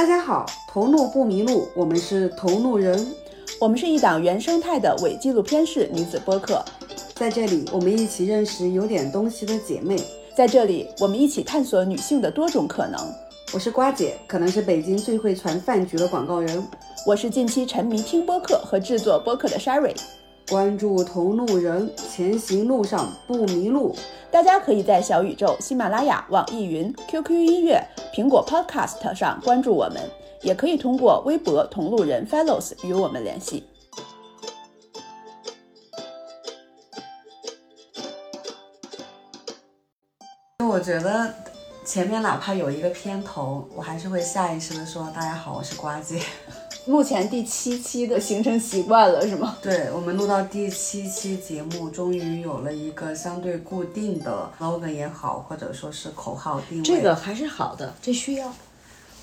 大家好，同路不迷路，我们是同路人，我们是一档原生态的伪纪录片式女子播客，在这里我们一起认识有点东西的姐妹，在这里我们一起探索女性的多种可能。我是瓜姐，可能是北京最会传饭局的广告人。我是近期沉迷听播客和制作播客的 Sherry。关注同路人，前行路上不迷路。大家可以在小宇宙、喜马拉雅、网易云、QQ 音乐、苹果 Podcast 上关注我们，也可以通过微博“同路人 Fellows” 与我们联系。我觉得前面哪怕有一个片头，我还是会下意识的说：“大家好，我是瓜姐。” 目前第七期的形成习惯了，是吗？对，我们录到第七期节目，终于有了一个相对固定的 logo 也好，或者说是口号定位。这个还是好的，这需要，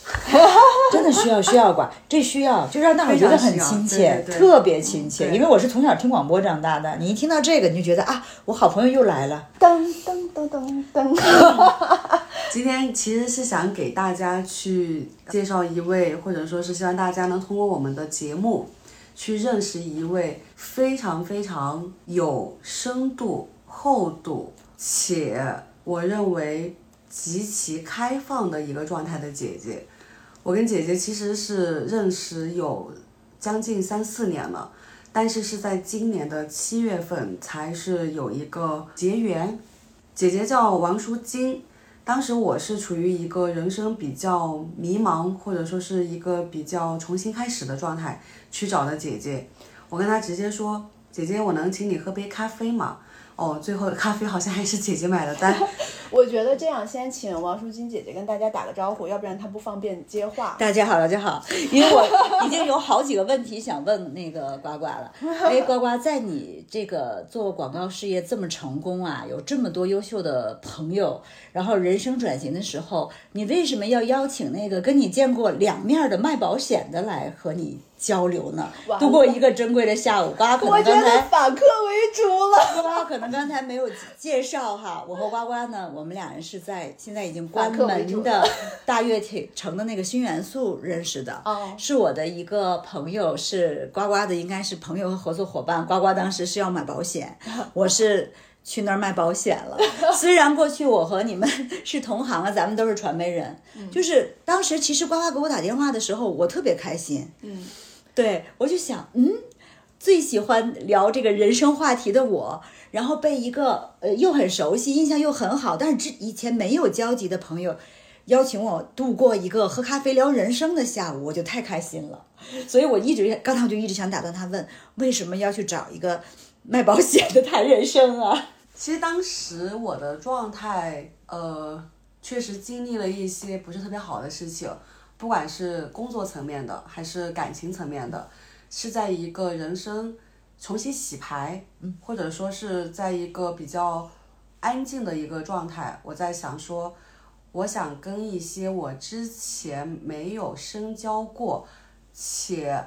真的需要，需要管，这需要，就让大伙觉得很亲切，特别亲切。因为我是从小听广播长大的，你一听到这个，你就觉得啊，我好朋友又来了。噔噔噔噔噔。今天其实是想给大家去介绍一位，或者说是希望大家能通过我们的节目，去认识一位非常非常有深度、厚度，且我认为极其开放的一个状态的姐姐。我跟姐姐其实是认识有将近三四年了，但是是在今年的七月份才是有一个结缘。姐姐叫王淑金。当时我是处于一个人生比较迷茫，或者说是一个比较重新开始的状态，去找的姐姐。我跟她直接说：“姐姐，我能请你喝杯咖啡吗？”哦，最后咖啡好像还是姐姐买的单。我觉得这样，先请王淑金姐姐跟大家打个招呼，要不然她不方便接话。大家好，大家好，因为我已经有好几个问题想问那个呱呱了。哎，呱呱，在你这个做广告事业这么成功啊，有这么多优秀的朋友，然后人生转型的时候，你为什么要邀请那个跟你见过两面的卖保险的来和你？交流呢，度过一个珍贵的下午。呱呱可能刚才反客为主了。呱呱可能刚才没有介绍哈，我和呱呱呢，我们俩人是在现在已经关门的大悦城的那个新元素认识的。哦，是我的一个朋友，是呱呱的，应该是朋友和合作伙伴。呱呱当时是要买保险，我是去那儿卖保险了。虽然过去我和你们是同行啊，咱们都是传媒人，就是当时其实呱呱给我打电话的时候，我特别开心。嗯。对，我就想，嗯，最喜欢聊这个人生话题的我，然后被一个呃又很熟悉、印象又很好，但是之以前没有交集的朋友邀请我度过一个喝咖啡聊人生的下午，我就太开心了。所以我一直刚才我就一直想打断他问，为什么要去找一个卖保险的谈人生啊？其实当时我的状态，呃，确实经历了一些不是特别好的事情。不管是工作层面的，还是感情层面的，是在一个人生重新洗牌，或者说是在一个比较安静的一个状态。我在想说，我想跟一些我之前没有深交过，且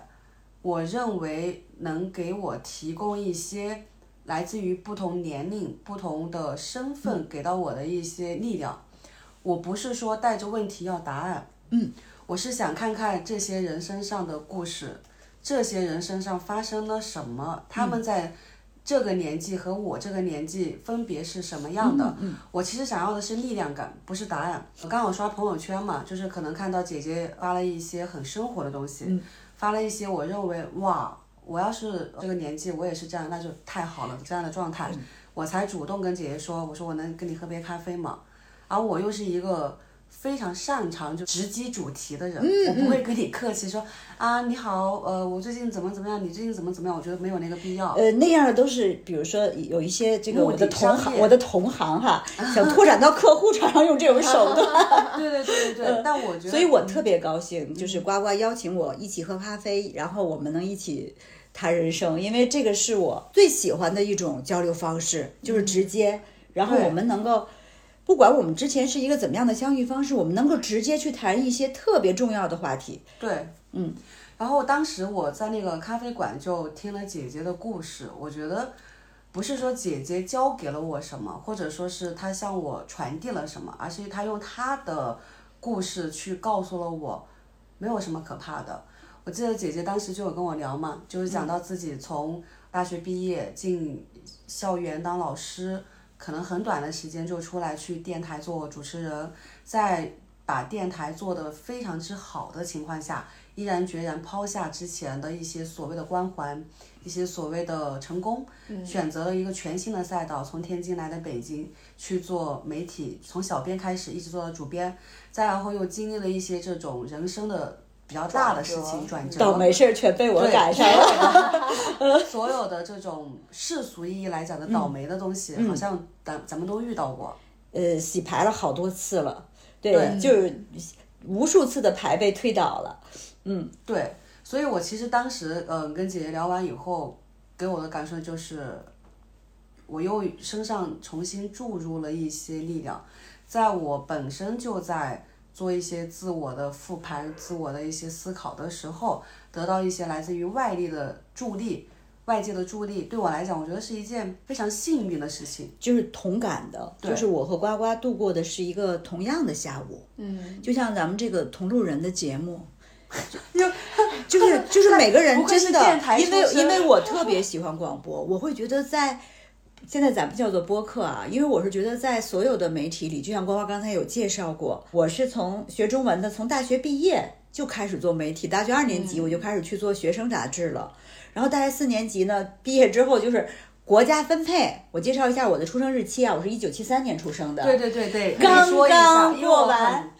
我认为能给我提供一些来自于不同年龄、不同的身份给到我的一些力量。我不是说带着问题要答案，嗯。我是想看看这些人身上的故事，这些人身上发生了什么，他们在这个年纪和我这个年纪分别是什么样的。我其实想要的是力量感，不是答案。我刚好刷朋友圈嘛，就是可能看到姐姐发了一些很生活的东西，发了一些我认为哇，我要是这个年纪我也是这样，那就太好了这样的状态，我才主动跟姐姐说，我说我能跟你喝杯咖啡吗？而我又是一个。非常擅长就直击主题的人，我不会跟你客气说啊你好，呃我最近怎么怎么样，你最近怎么怎么样？我觉得没有那个必要。呃那样的都是，比如说有一些这个我的同行，我的同行哈，想拓展到客户，常常用这种手段。对对对对对。但我觉得，所以我特别高兴，就是呱呱邀请我一起喝咖啡，然后我们能一起谈人生，因为这个是我最喜欢的一种交流方式，就是直接，然后我们能够。不管我们之前是一个怎么样的相遇方式，我们能够直接去谈一些特别重要的话题。对，嗯。然后当时我在那个咖啡馆就听了姐姐的故事，我觉得不是说姐姐教给了我什么，或者说是她向我传递了什么，而是她用她的故事去告诉了我，没有什么可怕的。我记得姐姐当时就有跟我聊嘛，就是讲到自己从大学毕业进校园当老师，可能很短的时间就出来去电台做主持人，在把电台做得非常之好的情况下，毅然决然抛下之前的一些所谓的光环，一些所谓的成功，选择了一个全新的赛道，从天津来的北京去做媒体，从小编开始一直做到主编，再然后又经历了一些这种人生的。比较大的事情转折，倒霉事儿全被我赶上了。所有的这种世俗意义来讲的倒霉的东西，好像咱咱们都遇到过。呃，洗牌了好多次了，对，就是无数次的牌被推倒了。嗯，对。所以我其实当时，嗯，跟姐姐聊完以后，给我的感受就是，我又身上重新注入了一些力量，在我本身就在。做一些自我的复盘、自我的一些思考的时候，得到一些来自于外力的助力、外界的助力，对我来讲，我觉得是一件非常幸运的事情。就是同感的，就是我和呱呱度过的是一个同样的下午。嗯，就像咱们这个同路人的节目，就就是就是每个人真的，因为因为我特别喜欢广播，我会觉得在。现在咱们叫做播客啊，因为我是觉得在所有的媒体里，就像呱呱刚才有介绍过，我是从学中文的，从大学毕业就开始做媒体，大学二年级我就开始去做学生杂志了，然后大学四年级呢，毕业之后就是国家分配。我介绍一下我的出生日期啊，我是一九七三年出生的，对对对对，刚刚过完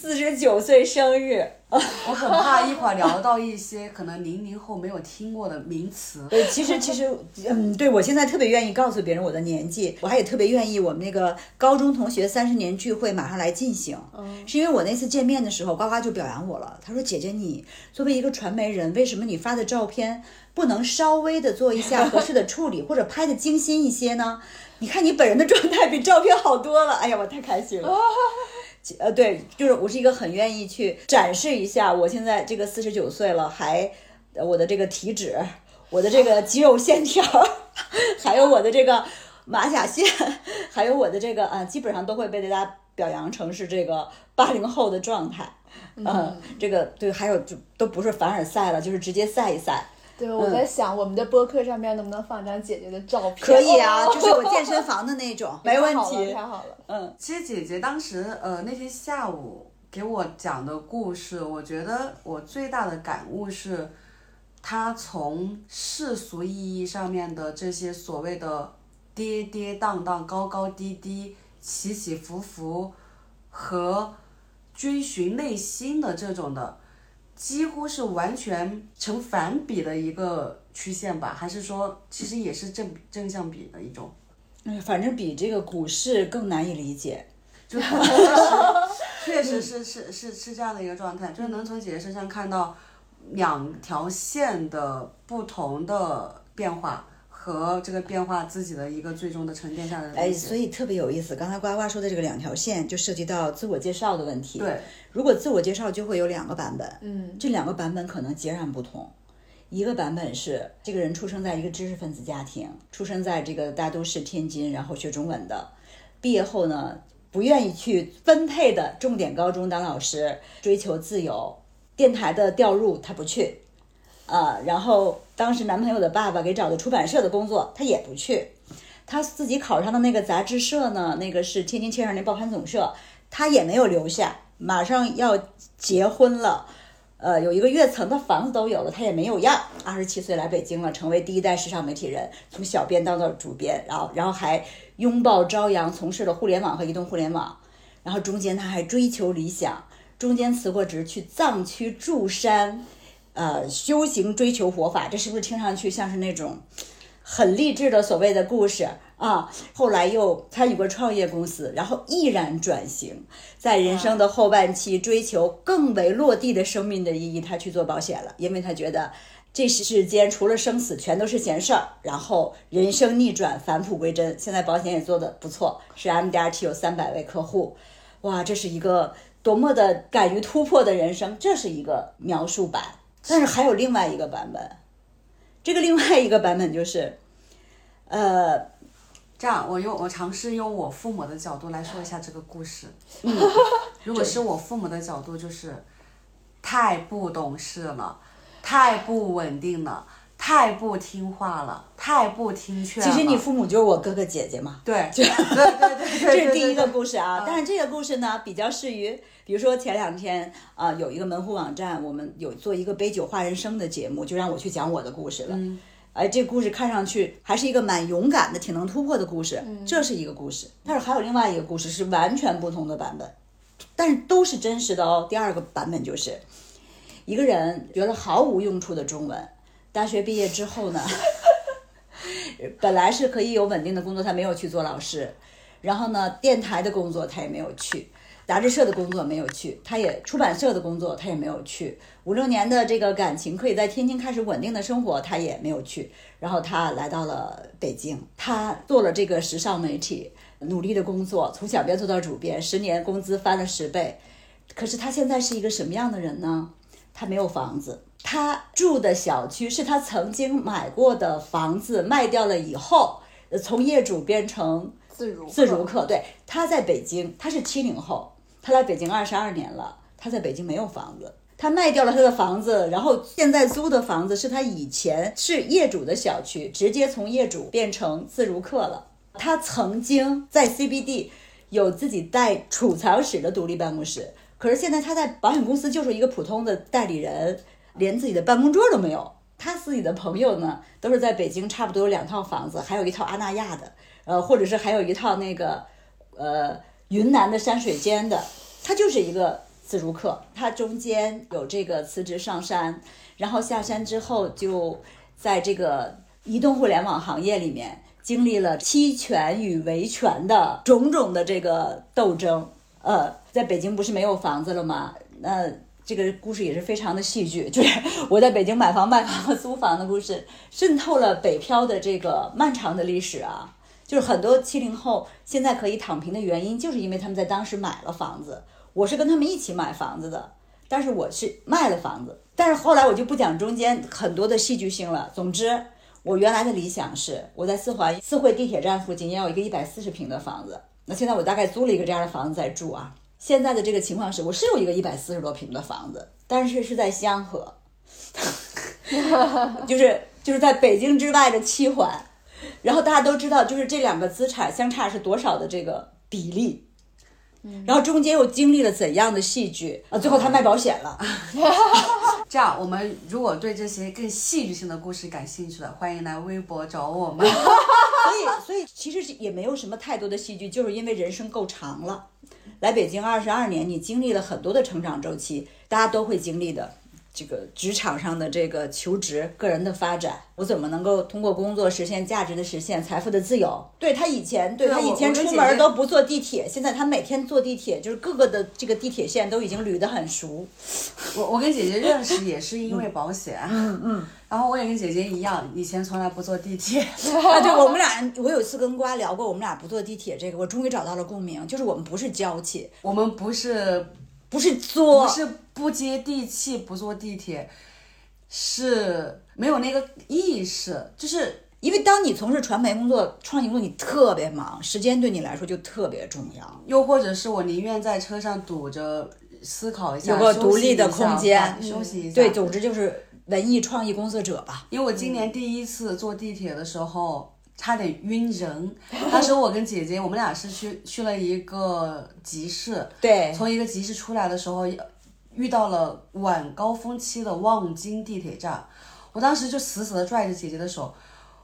四十九岁生日。我很怕一会儿聊到一些可能零零后没有听过的名词。对，其实其实，嗯，对我现在特别愿意告诉别人我的年纪，我还也特别愿意我们那个高中同学三十年聚会马上来进行。嗯，是因为我那次见面的时候，呱呱就表扬我了。他说：“姐姐，你作为一个传媒人，为什么你发的照片不能稍微的做一下合适的处理，或者拍的精心一些呢？你看你本人的状态比照片好多了。”哎呀，我太开心了。呃，对，就是我是一个很愿意去展示一下，我现在这个四十九岁了，还我的这个体脂，我的这个 肌肉线条，还有我的这个马甲线，还有我的这个啊，基本上都会被大家表扬成是这个八零后的状态。嗯，这个对，还有就都不是凡尔赛了，就是直接赛一赛。对，我在想我们的播客上面能不能放张姐姐的照片？可以啊，就是我健身 房的那种，没问题。太好了，嗯。其实姐姐当时呃那天下午给我讲的故事，我觉得我最大的感悟是，她从世俗意义上面的这些所谓的跌跌宕宕、高高低低、起起伏伏和追寻内心的这种的。几乎是完全成反比的一个曲线吧，还是说其实也是正正向比的一种？嗯，反正比这个股市更难以理解。就确实是是是是这样的一个状态，就是能从姐姐身上看到两条线的不同的变化。和这个变化自己的一个最终的沉淀下来的哎，所以特别有意思。刚才呱呱说的这个两条线，就涉及到自我介绍的问题。对，如果自我介绍就会有两个版本，嗯，这两个版本可能截然不同。一个版本是这个人出生在一个知识分子家庭，出生在这个大都市天津，然后学中文的，毕业后呢不愿意去分配的重点高中当老师，追求自由，电台的调入他不去。啊，然后当时男朋友的爸爸给找的出版社的工作，他也不去。他自己考上的那个杂志社呢，那个是天津青少年报刊总社，他也没有留下。马上要结婚了，呃，有一个跃层的房子都有了，他也没有要。二十七岁来北京了，成为第一代时尚媒体人，从小编当到主编，然后然后还拥抱朝阳，从事了互联网和移动互联网。然后中间他还追求理想，中间辞过职去藏区住山。呃，修行追求佛法，这是不是听上去像是那种很励志的所谓的故事啊？后来又参与过创业公司，然后毅然转型，在人生的后半期追求更为落地的生命的意义，他去做保险了，因为他觉得这世间除了生死，全都是闲事儿。然后人生逆转，返璞归真，现在保险也做得不错，是 MDRT 有三百位客户，哇，这是一个多么的敢于突破的人生，这是一个描述版。但是还有另外一个版本，这个另外一个版本就是，呃，这样我用我尝试用我父母的角度来说一下这个故事。嗯 如果是我父母的角度，就是太不懂事了，太不稳定了，太不听话了，太不听劝了。其实你父母就是我哥哥姐姐嘛。对，对对对对，这是第一个故事啊。但是这个故事呢，比较适于，比如说前两天啊，有一个门户网站，我们有做一个杯酒话人生的节目，就让我去讲我的故事了。嗯。哎，这故事看上去还是一个蛮勇敢的、挺能突破的故事。这是一个故事，但是还有另外一个故事是完全不同的版本，但是都是真实的哦。第二个版本就是一个人觉得毫无用处的中文，大学毕业之后呢，本来是可以有稳定的工作，他没有去做老师，然后呢，电台的工作他也没有去。杂志社的工作没有去，他也出版社的工作他也没有去，五六年的这个感情可以在天津开始稳定的生活，他也没有去。然后他来到了北京，他做了这个时尚媒体，努力的工作，从小编做到主编，十年工资翻了十倍。可是他现在是一个什么样的人呢？他没有房子，他住的小区是他曾经买过的房子，卖掉了以后，从业主变成自如自如客。对，他在北京，他是七零后。他来北京二十二年了，他在北京没有房子，他卖掉了他的房子，然后现在租的房子是他以前是业主的小区，直接从业主变成自如客了。他曾经在 CBD 有自己带储藏室的独立办公室，可是现在他在保险公司就是一个普通的代理人，连自己的办公桌都没有。他自己的朋友呢，都是在北京差不多有两套房子，还有一套阿那亚的，呃，或者是还有一套那个，呃。云南的山水间的，他就是一个自如客。他中间有这个辞职上山，然后下山之后就在这个移动互联网行业里面经历了期权与维权的种种的这个斗争。呃，在北京不是没有房子了吗？那这个故事也是非常的戏剧，就是我在北京买房、卖房和租房的故事，渗透了北漂的这个漫长的历史啊。就是很多七零后现在可以躺平的原因，就是因为他们在当时买了房子。我是跟他们一起买房子的，但是我是卖了房子。但是后来我就不讲中间很多的戏剧性了。总之，我原来的理想是我在四环四惠地铁站附近要有一个一百四十平的房子。那现在我大概租了一个这样的房子在住啊。现在的这个情况是，我是有一个一百四十多平的房子，但是是在香河，就是就是在北京之外的七环。然后大家都知道，就是这两个资产相差是多少的这个比例，然后中间又经历了怎样的戏剧啊？最后他卖保险了。这样，我们如果对这些更戏剧性的故事感兴趣的，欢迎来微博找我们。所以，所以其实也没有什么太多的戏剧，就是因为人生够长了。来北京二十二年，你经历了很多的成长周期，大家都会经历的。这个职场上的这个求职、个人的发展，我怎么能够通过工作实现价值的实现、财富的自由？对他以前，对他以前出门都不坐地铁，现在他每天坐地铁，就是各个的这个地铁线都已经捋得很熟。我我跟姐姐认识也是因为保险，嗯嗯，然后我也跟姐姐一样，以前从来不坐地铁。啊，对，我们俩，我有一次跟瓜聊过，我们俩不坐地铁这个，我终于找到了共鸣，就是我们不是娇气，我们不是。不是作，不是不接地气，不坐地铁，是没有那个意识。就是因为当你从事传媒工作、创意工作，你特别忙，时间对你来说就特别重要。又或者是我宁愿在车上堵着思考一下，有个独立的空间，休息一下。对，总之就是文艺创意工作者吧。因为我今年第一次坐地铁的时候。差点晕人，当时我跟姐姐，我们俩是去去了一个集市，对，从一个集市出来的时候，遇到了晚高峰期的望京地铁站，我当时就死死的拽着姐姐的手，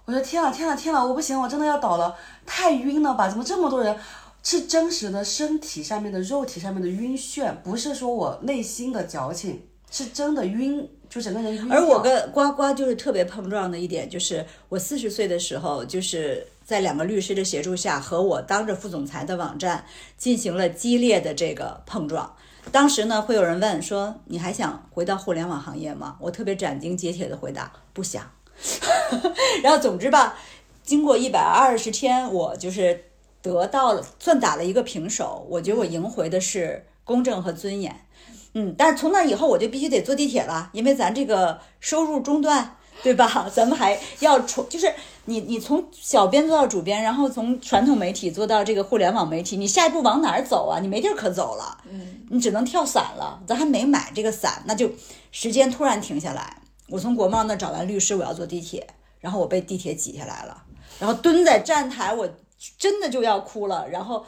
我说天啊天啊天啊，我不行，我真的要倒了，太晕了吧？怎么这么多人？是真实的身体上面的肉体上面的晕眩，不是说我内心的矫情，是真的晕。就整个人。而我跟呱呱就是特别碰撞的一点，就是我四十岁的时候，就是在两个律师的协助下，和我当着副总裁的网站进行了激烈的这个碰撞。当时呢，会有人问说：“你还想回到互联网行业吗？”我特别斩钉截铁的回答：“不想。”然后总之吧，经过一百二十天，我就是得到了，算打了一个平手。我觉得我赢回的是公正和尊严。嗯，但是从那以后我就必须得坐地铁了，因为咱这个收入中断，对吧？咱们还要从，就是你你从小编做到主编，然后从传统媒体做到这个互联网媒体，你下一步往哪儿走啊？你没地儿可走了，嗯，你只能跳伞了。咱还没买这个伞，那就时间突然停下来。我从国贸那找完律师，我要坐地铁，然后我被地铁挤下来了，然后蹲在站台，我真的就要哭了，然后。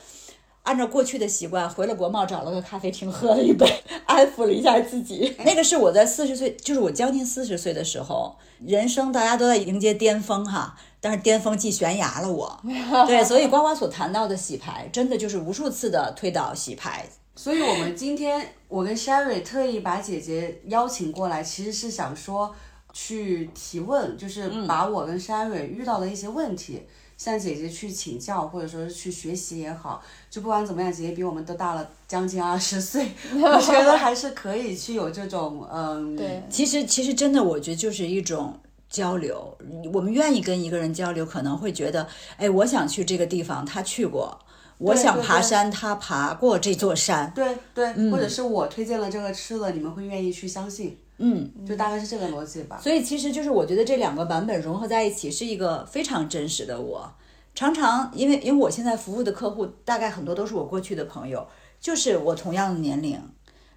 按照过去的习惯，回了国贸找了个咖啡厅喝了一杯，安抚了一下自己。那个是我在四十岁，就是我将近四十岁的时候，人生大家都在迎接巅峰哈，但是巅峰即悬崖了。我 对，所以呱呱所谈到的洗牌，真的就是无数次的推倒洗牌。所以我们今天我跟 Sherry 特意把姐姐邀请过来，其实是想说去提问，就是把我跟 Sherry 遇到的一些问题。向姐姐去请教，或者说是去学习也好，就不管怎么样，姐姐比我们都大了将近二十岁，我觉得还是可以去有这种嗯。对，其实其实真的，我觉得就是一种交流。我们愿意跟一个人交流，可能会觉得，哎，我想去这个地方，他去过；我想爬山，他爬过这座山。对对，或者是我推荐了这个吃的，你们会愿意去相信。嗯，就大概是这个逻辑吧。所以其实就是我觉得这两个版本融合在一起是一个非常真实的我。常常因为因为我现在服务的客户大概很多都是我过去的朋友，就是我同样的年龄，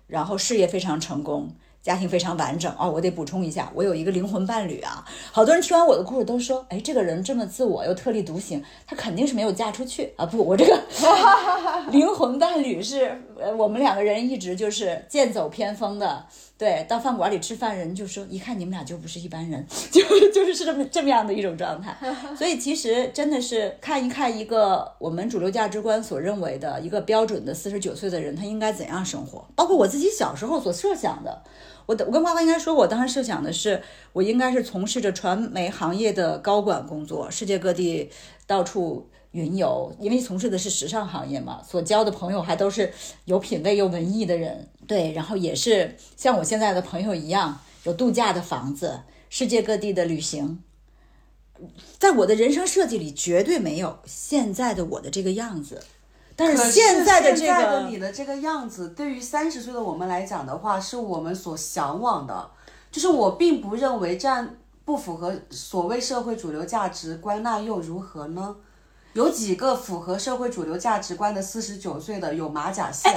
然后事业非常成功。家庭非常完整哦，我得补充一下，我有一个灵魂伴侣啊。好多人听完我的故事都说，哎，这个人这么自我又特立独行，他肯定是没有嫁出去啊。不，我这个 灵魂伴侣是，呃，我们两个人一直就是剑走偏锋的。对，到饭馆里吃饭，人就说，一看你们俩就不是一般人，就就是是这么这么样的一种状态。所以其实真的是看一看一个我们主流价值观所认为的一个标准的四十九岁的人，他应该怎样生活，包括我自己小时候所设想的。我我跟呱呱应该说，我当时设想的是，我应该是从事着传媒行业的高管工作，世界各地到处云游，因为从事的是时尚行业嘛，所交的朋友还都是有品位又文艺的人，对，然后也是像我现在的朋友一样，有度假的房子，世界各地的旅行，在我的人生设计里，绝对没有现在的我的这个样子。但是现在的这个你的这个样子，对于三十岁的我们来讲的话，是我们所向往的。就是我并不认为这样不符合所谓社会主流价值观，那又如何呢？有几个符合社会主流价值观的四十九岁的有马甲线？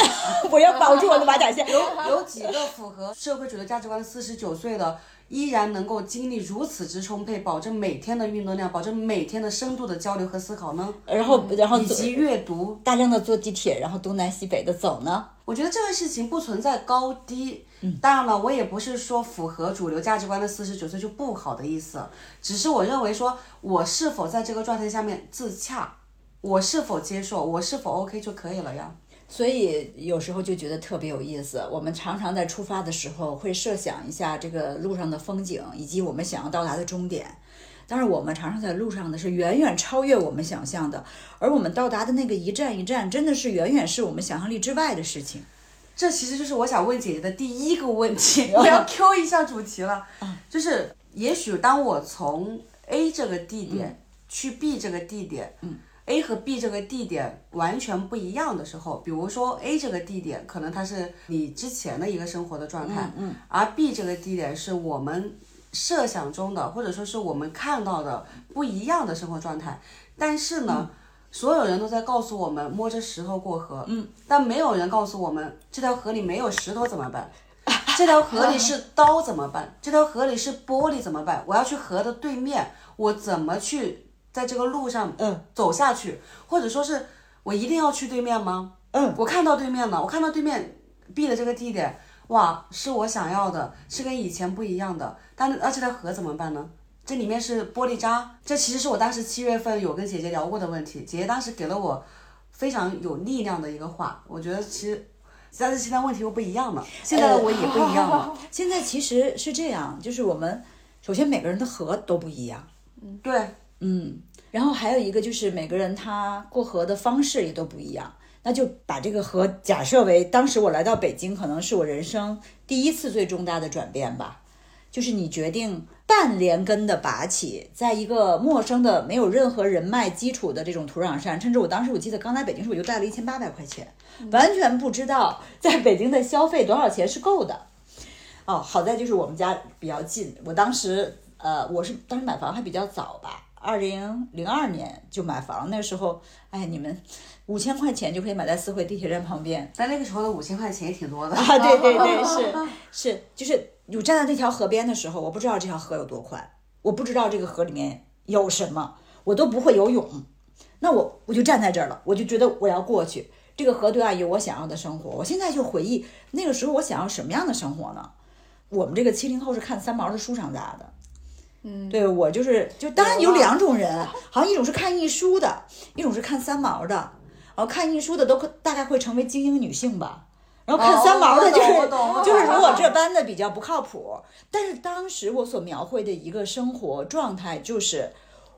我要保住我的马甲线。有有几个符合社会主流价值观的四十九岁的？依然能够精力如此之充沛，保证每天的运动量，保证每天的深度的交流和思考呢？然后，然后以及阅读，大量的坐地铁，然后东南西北的走呢？我觉得这个事情不存在高低。嗯，当然了，我也不是说符合主流价值观的四十九岁就不好的意思，只是我认为说，我是否在这个状态下面自洽，我是否接受，我是否 OK 就可以了呀。所以有时候就觉得特别有意思。我们常常在出发的时候会设想一下这个路上的风景，以及我们想要到达的终点。但是我们常常在路上的是远远超越我们想象的，而我们到达的那个一站一站，真的是远远是我们想象力之外的事情。这其实就是我想问姐姐的第一个问题。我要 Q 一下主题了，就是也许当我从 A 这个地点去 B 这个地点，嗯。A 和 B 这个地点完全不一样的时候，比如说 A 这个地点可能它是你之前的一个生活的状态，嗯，而 B 这个地点是我们设想中的，或者说是我们看到的不一样的生活状态。但是呢，所有人都在告诉我们摸着石头过河，嗯，但没有人告诉我们这条河里没有石头怎么办？这条河里是刀怎么办？这条河里是玻璃怎么办？我要去河的对面，我怎么去？在这个路上，嗯，走下去，或者说是我一定要去对面吗？嗯，我看到对面了，我看到对面 B 的这个地点，哇，是我想要的，是跟以前不一样的。但那这条河怎么办呢？这里面是玻璃渣，这其实是我当时七月份有跟姐姐聊过的问题。姐姐当时给了我非常有力量的一个话，我觉得其实，但是现在问题又不一样了，现在的我也不一样了。现在其实是这样，就是我们首先每个人的河都不一样，嗯，对。嗯，然后还有一个就是每个人他过河的方式也都不一样，那就把这个河假设为当时我来到北京，可能是我人生第一次最重大的转变吧，就是你决定半连根的拔起，在一个陌生的、没有任何人脉基础的这种土壤上，甚至我当时我记得刚来北京时我就带了一千八百块钱，完全不知道在北京的消费多少钱是够的。哦，好在就是我们家比较近，我当时。呃，我是当时买房还比较早吧，二零零二年就买房，那时候，哎，你们五千块钱就可以买在四惠地铁站旁边。但那个时候的五千块钱也挺多的。啊，对对对，是 是，就是我站在那条河边的时候，我不知道这条河有多宽，我不知道这个河里面有什么，我都不会游泳，那我我就站在这儿了，我就觉得我要过去。这个河对岸有我想要的生活。我现在就回忆那个时候，我想要什么样的生活呢？我们这个七零后是看三毛的书长大的，嗯，对我就是就当然有两种人，好像一种是看艺书的，一种是看三毛的。然后看艺书的都大概会成为精英女性吧，然后看三毛的就是就是如果这般的比较不靠谱。但是当时我所描绘的一个生活状态，就是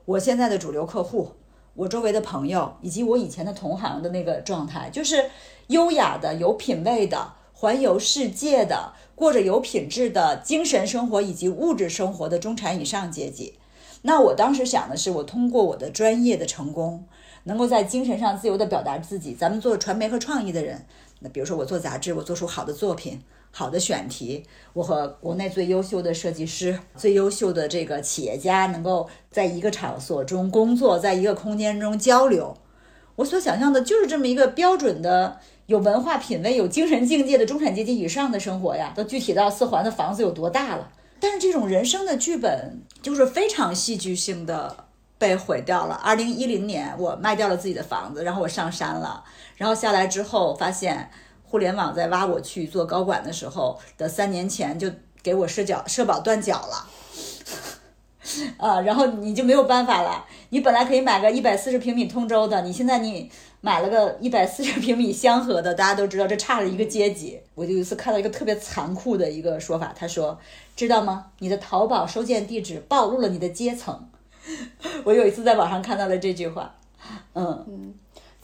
我现在的主流客户。我周围的朋友以及我以前的同行的那个状态，就是优雅的、有品位的、环游世界的、过着有品质的精神生活以及物质生活的中产以上阶级。那我当时想的是，我通过我的专业的成功，能够在精神上自由的表达自己。咱们做传媒和创意的人，那比如说我做杂志，我做出好的作品。好的选题，我和国内最优秀的设计师、最优秀的这个企业家能够在一个场所中工作，在一个空间中交流。我所想象的就是这么一个标准的、有文化品位、有精神境界的中产阶级以上的生活呀。都具体到四环的房子有多大了？但是这种人生的剧本就是非常戏剧性的被毁掉了。二零一零年，我卖掉了自己的房子，然后我上山了，然后下来之后发现。互联网在挖我去做高管的时候的三年前就给我社脚社保断缴了，啊，然后你就没有办法了。你本来可以买个一百四十平米通州的，你现在你买了个一百四十平米香河的，大家都知道这差了一个阶级。我就有一次看到一个特别残酷的一个说法，他说：“知道吗？你的淘宝收件地址暴露了你的阶层。”我有一次在网上看到了这句话，嗯嗯。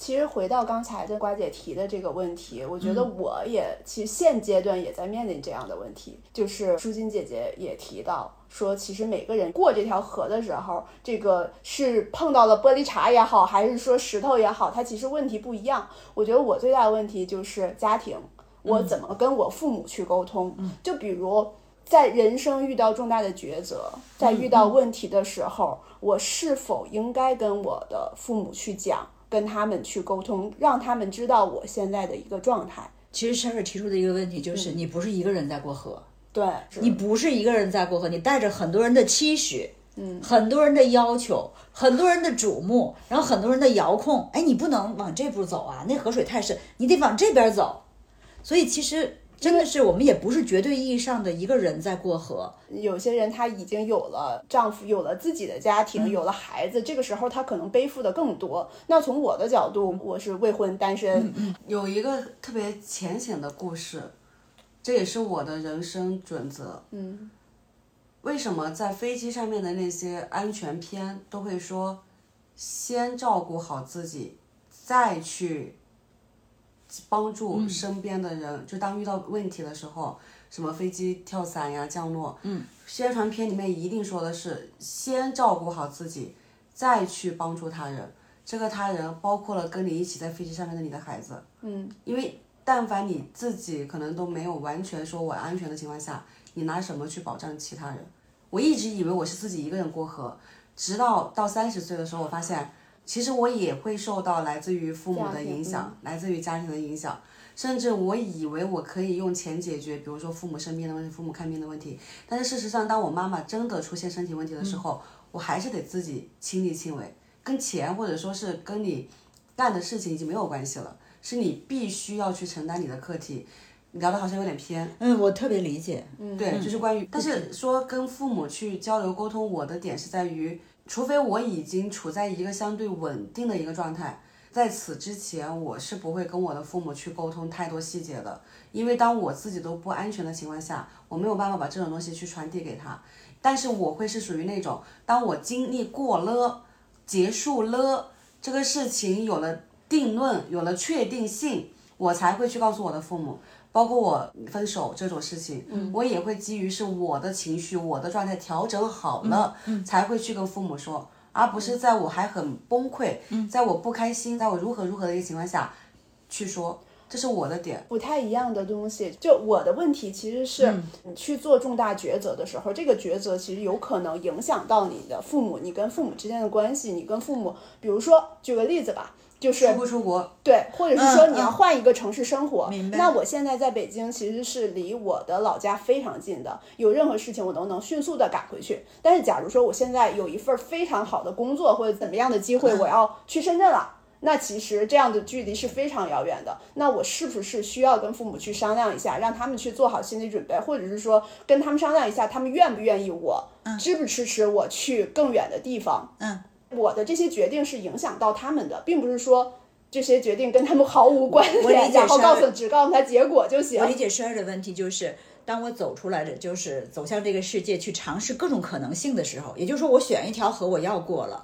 其实回到刚才的瓜姐提的这个问题，我觉得我也其实现阶段也在面临这样的问题。就是舒金姐姐也提到说，其实每个人过这条河的时候，这个是碰到了玻璃碴也好，还是说石头也好，它其实问题不一样。我觉得我最大的问题就是家庭，我怎么跟我父母去沟通？就比如在人生遇到重大的抉择，在遇到问题的时候，我是否应该跟我的父母去讲？跟他们去沟通，让他们知道我现在的一个状态。其实 Sherry 提出的一个问题就是，你不是一个人在过河，对，你不是一个人在过河，你带着很多人的期许，嗯，很多人的要求，很多人的瞩目，然后很多人的遥控。哎，你不能往这步走啊，那河水太深，你得往这边走。所以其实。真的是，我们也不是绝对意义上的一个人在过河。有些人他已经有了丈夫，有了自己的家庭，有了孩子，这个时候他可能背负的更多。那从我的角度，我是未婚单身，有一个特别浅显的故事，这也是我的人生准则。嗯，为什么在飞机上面的那些安全片都会说，先照顾好自己，再去。帮助身边的人，就当遇到问题的时候，什么飞机跳伞呀、降落，嗯，宣传片里面一定说的是先照顾好自己，再去帮助他人。这个他人包括了跟你一起在飞机上面的你的孩子，嗯，因为但凡你自己可能都没有完全说我安全的情况下，你拿什么去保障其他人？我一直以为我是自己一个人过河，直到到三十岁的时候，我发现。其实我也会受到来自于父母的影响，来自于家庭的影响，甚至我以为我可以用钱解决，比如说父母生病的问题、父母看病的问题。但是事实上，当我妈妈真的出现身体问题的时候，我还是得自己亲力亲为，跟钱或者说是跟你干的事情已经没有关系了，是你必须要去承担你的课题。聊的好像有点偏，嗯，我特别理解，嗯，对，就是关于，但是说跟父母去交流沟通，我的点是在于。除非我已经处在一个相对稳定的一个状态，在此之前，我是不会跟我的父母去沟通太多细节的，因为当我自己都不安全的情况下，我没有办法把这种东西去传递给他。但是我会是属于那种，当我经历过了、结束了这个事情有了定论、有了确定性，我才会去告诉我的父母。包括我分手这种事情，我也会基于是我的情绪、我的状态调整好了，才会去跟父母说，而不是在我还很崩溃，在我不开心，在我如何如何的一个情况下去说。这是我的点，不太一样的东西。就我的问题其实是，你去做重大抉择的时候，这个抉择其实有可能影响到你的父母，你跟父母之间的关系，你跟父母，比如说举个例子吧。就是出不出国，对，或者是说你要换一个城市生活。明白。那我现在在北京，其实是离我的老家非常近的，有任何事情我都能迅速的赶回去。但是假如说我现在有一份非常好的工作或者怎么样的机会，我要去深圳了，那其实这样的距离是非常遥远的。那我是不是需要跟父母去商量一下，让他们去做好心理准备，或者是说跟他们商量一下，他们愿不愿意我，支不支持我去更远的地方？嗯。我的这些决定是影响到他们的，并不是说这些决定跟他们毫无关联，然后告诉只告诉他结果就行。我理解十二的问题就是，当我走出来的，就是走向这个世界去尝试各种可能性的时候，也就是说，我选一条河我要过了，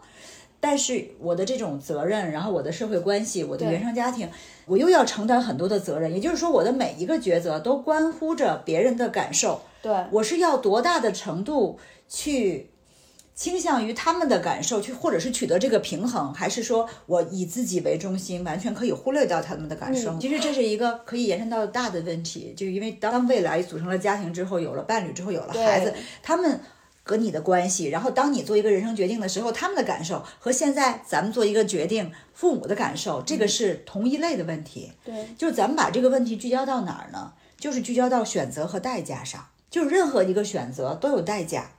但是我的这种责任，然后我的社会关系，我的原生家庭，我又要承担很多的责任。也就是说，我的每一个抉择都关乎着别人的感受。对我是要多大的程度去。倾向于他们的感受去，或者是取得这个平衡，还是说我以自己为中心，完全可以忽略掉他们的感受？其实这是一个可以延伸到大的问题，就因为当未来组成了家庭之后，有了伴侣之后，有了孩子，他们和你的关系，然后当你做一个人生决定的时候，他们的感受和现在咱们做一个决定，父母的感受，这个是同一类的问题。对，就是咱们把这个问题聚焦到哪儿呢？就是聚焦到选择和代价上，就是任何一个选择都有代价。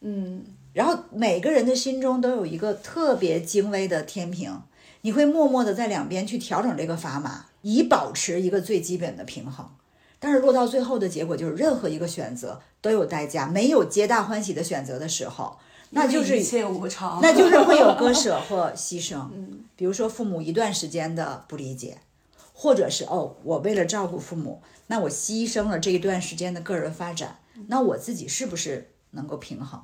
嗯。然后每个人的心中都有一个特别精微的天平，你会默默的在两边去调整这个砝码，以保持一个最基本的平衡。但是落到最后的结果就是，任何一个选择都有代价，没有皆大欢喜的选择的时候，那就是一切无常，那就是会有割舍或牺牲。嗯，比如说父母一段时间的不理解，或者是哦，我为了照顾父母，那我牺牲了这一段时间的个人发展，那我自己是不是能够平衡？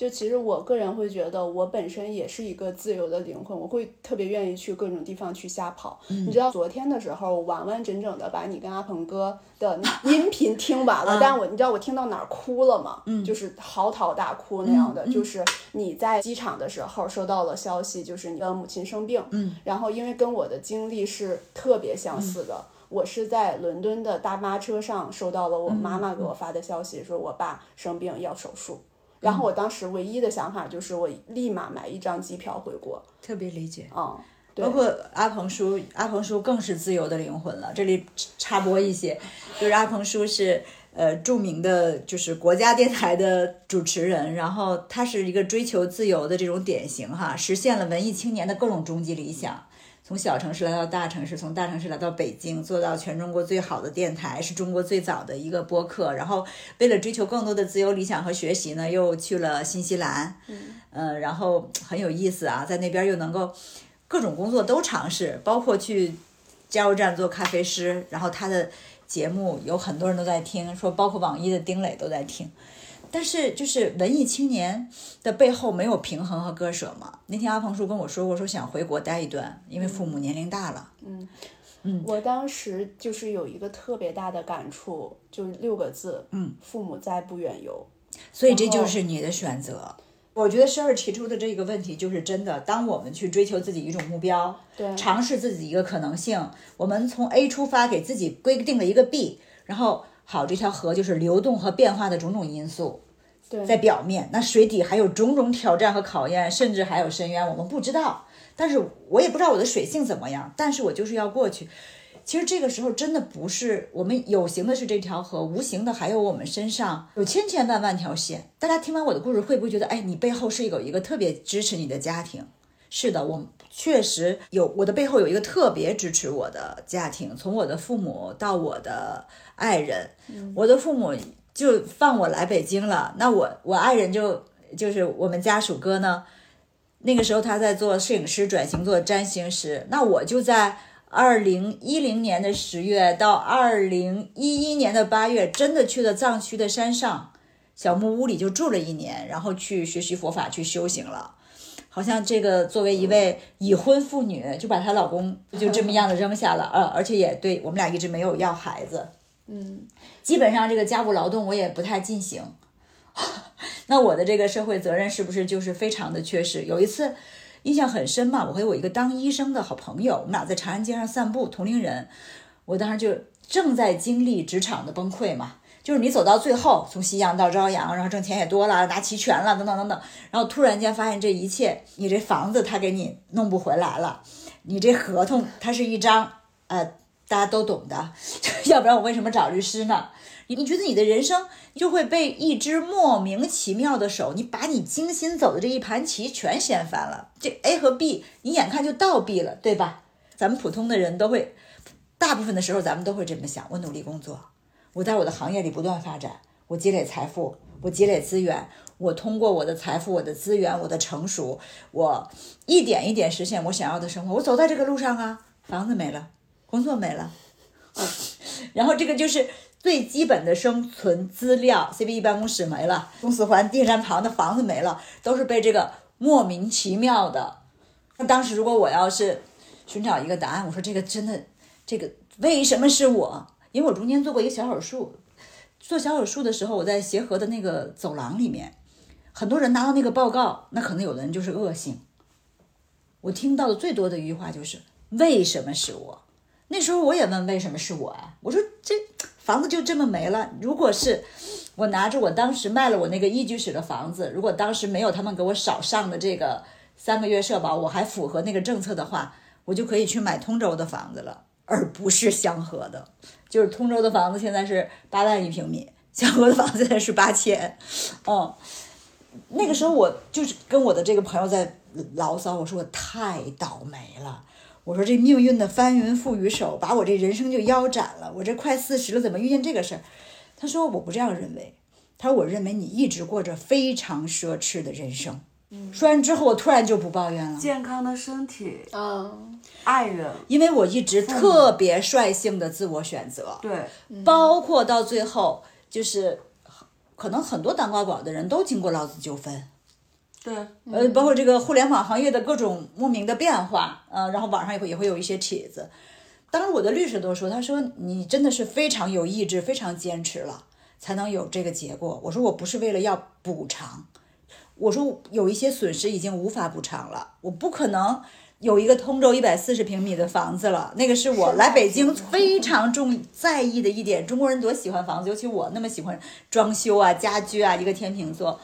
就其实我个人会觉得，我本身也是一个自由的灵魂，我会特别愿意去各种地方去瞎跑。你知道，昨天的时候，我完完整整的把你跟阿鹏哥的音 频听完了，但我你知道我听到哪儿哭了吗？嗯，就是嚎啕大哭那样的。就是你在机场的时候收到了消息，就是你的母亲生病。嗯，然后因为跟我的经历是特别相似的，我是在伦敦的大巴车上收到了我妈妈给我发的消息，说我爸生病要手术。然后我当时唯一的想法就是我立马买一张机票回国，特别理解啊。包括阿鹏叔，阿鹏叔更是自由的灵魂了。这里插播一些，就是阿鹏叔是呃著名的，就是国家电台的主持人，然后他是一个追求自由的这种典型哈，实现了文艺青年的各种终极理想。从小城市来到大城市，从大城市来到北京，做到全中国最好的电台，是中国最早的一个播客。然后为了追求更多的自由理想和学习呢，又去了新西兰，嗯，然后很有意思啊，在那边又能够各种工作都尝试，包括去加油站做咖啡师。然后他的节目有很多人都在听，说包括网易的丁磊都在听。但是，就是文艺青年的背后没有平衡和割舍嘛？那天阿鹏叔跟我说过，说想回国待一段，因为父母年龄大了。嗯嗯，我当时就是有一个特别大的感触，就六个字：嗯，父母在不远游。所以这就是你的选择。我觉得十二提出的这个问题就是真的。当我们去追求自己一种目标，对，尝试自己一个可能性，我们从 A 出发，给自己规定了一个 B，然后。好，这条河就是流动和变化的种种因素，在表面，那水底还有种种挑战和考验，甚至还有深渊，我们不知道。但是我也不知道我的水性怎么样，但是我就是要过去。其实这个时候真的不是我们有形的是这条河，无形的还有我们身上有千千万万条线。大家听完我的故事，会不会觉得，哎，你背后是有一个特别支持你的家庭？是的，我确实有，我的背后有一个特别支持我的家庭，从我的父母到我的爱人，我的父母就放我来北京了，那我我爱人就就是我们家属哥呢，那个时候他在做摄影师，转型做占星师，那我就在二零一零年的十月到二零一一年的八月，真的去了藏区的山上小木屋里就住了一年，然后去学习佛法，去修行了。好像这个作为一位已婚妇女，就把她老公就这么样的扔下了，呃，而且也对我们俩一直没有要孩子，嗯，基本上这个家务劳动我也不太进行，那我的这个社会责任是不是就是非常的缺失？有一次印象很深嘛，我和我一个当医生的好朋友，我们俩在长安街上散步，同龄人。我当时就正在经历职场的崩溃嘛，就是你走到最后，从夕阳到朝阳，然后挣钱也多了，拿齐全了，等等等等，然后突然间发现这一切，你这房子他给你弄不回来了，你这合同它是一张呃大家都懂的，要不然我为什么找律师呢？你你觉得你的人生就会被一只莫名其妙的手，你把你精心走的这一盘棋全掀翻了。这 A 和 B，你眼看就倒闭了，对吧？咱们普通的人都会，大部分的时候咱们都会这么想：我努力工作，我在我的行业里不断发展，我积累财富，我积累资源，我通过我的财富、我的资源、我的成熟，我一点一点实现我想要的生活。我走在这个路上啊，房子没了，工作没了，然后这个就是。最基本的生存资料，CBE 办公室没了，东四环地山旁的房子没了，都是被这个莫名其妙的。那当时如果我要是寻找一个答案，我说这个真的，这个为什么是我？因为我中间做过一个小手术，做小手术的时候，我在协和的那个走廊里面，很多人拿到那个报告，那可能有的人就是恶性。我听到的最多的一句话就是为什么是我？那时候我也问为什么是我啊？我说这。房子就这么没了。如果是我拿着我当时卖了我那个一居室的房子，如果当时没有他们给我少上的这个三个月社保，我还符合那个政策的话，我就可以去买通州的房子了，而不是香河的。就是通州的房子现在是八万一平米，小河的房子现在是八千。嗯，那个时候我就是跟我的这个朋友在牢骚，我说我太倒霉了。我说这命运的翻云覆雨手把我这人生就腰斩了。我这快四十了，怎么遇见这个事儿？他说我不这样认为。他说我认为你一直过着非常奢侈的人生。说完之后，我突然就不抱怨了。健康的身体，嗯，爱人，因为我一直特别率性的自我选择。对，包括到最后，就是可能很多当高管的人都经过劳资纠纷。对，呃，包括这个互联网行业的各种莫名的变化，呃，然后网上也会也会有一些帖子。当时我的律师都说，他说你真的是非常有意志，非常坚持了，才能有这个结果。我说我不是为了要补偿，我说有一些损失已经无法补偿了，我不可能有一个通州一百四十平米的房子了，那个是我来北京非常重在意的一点。中国人多喜欢房子，尤其我那么喜欢装修啊、家居啊，一个天秤座。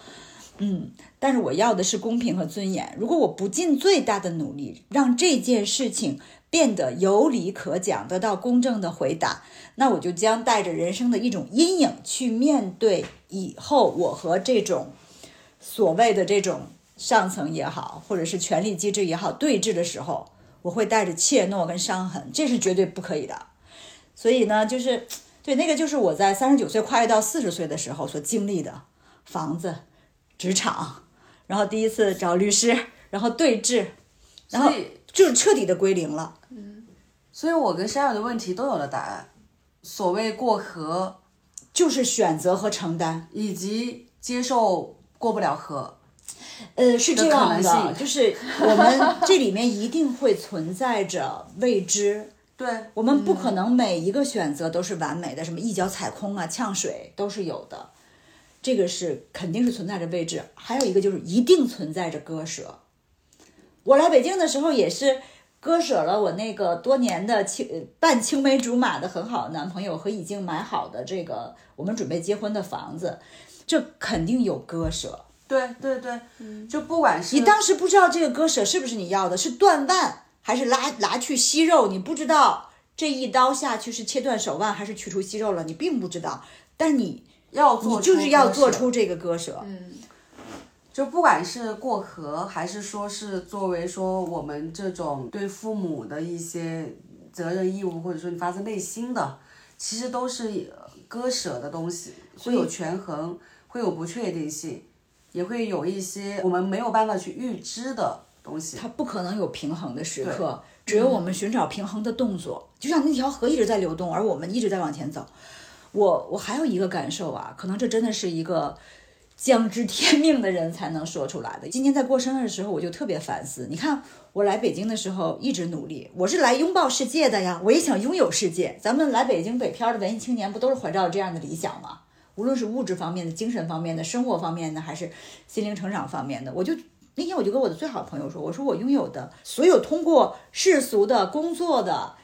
嗯，但是我要的是公平和尊严。如果我不尽最大的努力，让这件事情变得有理可讲，得到公正的回答，那我就将带着人生的一种阴影去面对以后我和这种所谓的这种上层也好，或者是权力机制也好对峙的时候，我会带着怯懦跟伤痕，这是绝对不可以的。所以呢，就是对那个，就是我在三十九岁跨越到四十岁的时候所经历的房子。职场，然后第一次找律师，然后对峙，然后就是彻底的归零了。嗯，所以我跟山友的问题都有了答案。所谓过河，就是选择和承担，以及接受过不了河。呃，是这样的，就是我们这里面一定会存在着未知。对，我们不可能每一个选择都是完美的，什么一脚踩空啊、呛水都是有的。这个是肯定是存在着未知，还有一个就是一定存在着割舍。我来北京的时候也是割舍了我那个多年的青半青梅竹马的很好的男朋友和已经买好的这个我们准备结婚的房子，这肯定有割舍。对对对，就不管是你当时不知道这个割舍是不是你要的，是断腕还是拉拿去息肉，你不知道这一刀下去是切断手腕还是取出息肉了，你并不知道，但你。要做，就是要做出这个割舍。嗯，就不管是过河，还是说是作为说我们这种对父母的一些责任义务，或者说你发自内心的，其实都是割舍的东西，会有权衡，会有不确定性，也会有一些我们没有办法去预知的东西。它不可能有平衡的时刻，只有我们寻找平衡的动作。就像那条河一直在流动，而我们一直在往前走。我我还有一个感受啊，可能这真的是一个将知天命的人才能说出来的。今天在过生日的时候，我就特别反思。你看，我来北京的时候一直努力，我是来拥抱世界的呀，我也想拥有世界。咱们来北京北漂的文艺青年，不都是怀着这样的理想吗？无论是物质方面的、精神方面的、生活方面的，还是心灵成长方面的，我就那天我就跟我的最好朋友说，我说我拥有的所有通过世俗的工作的。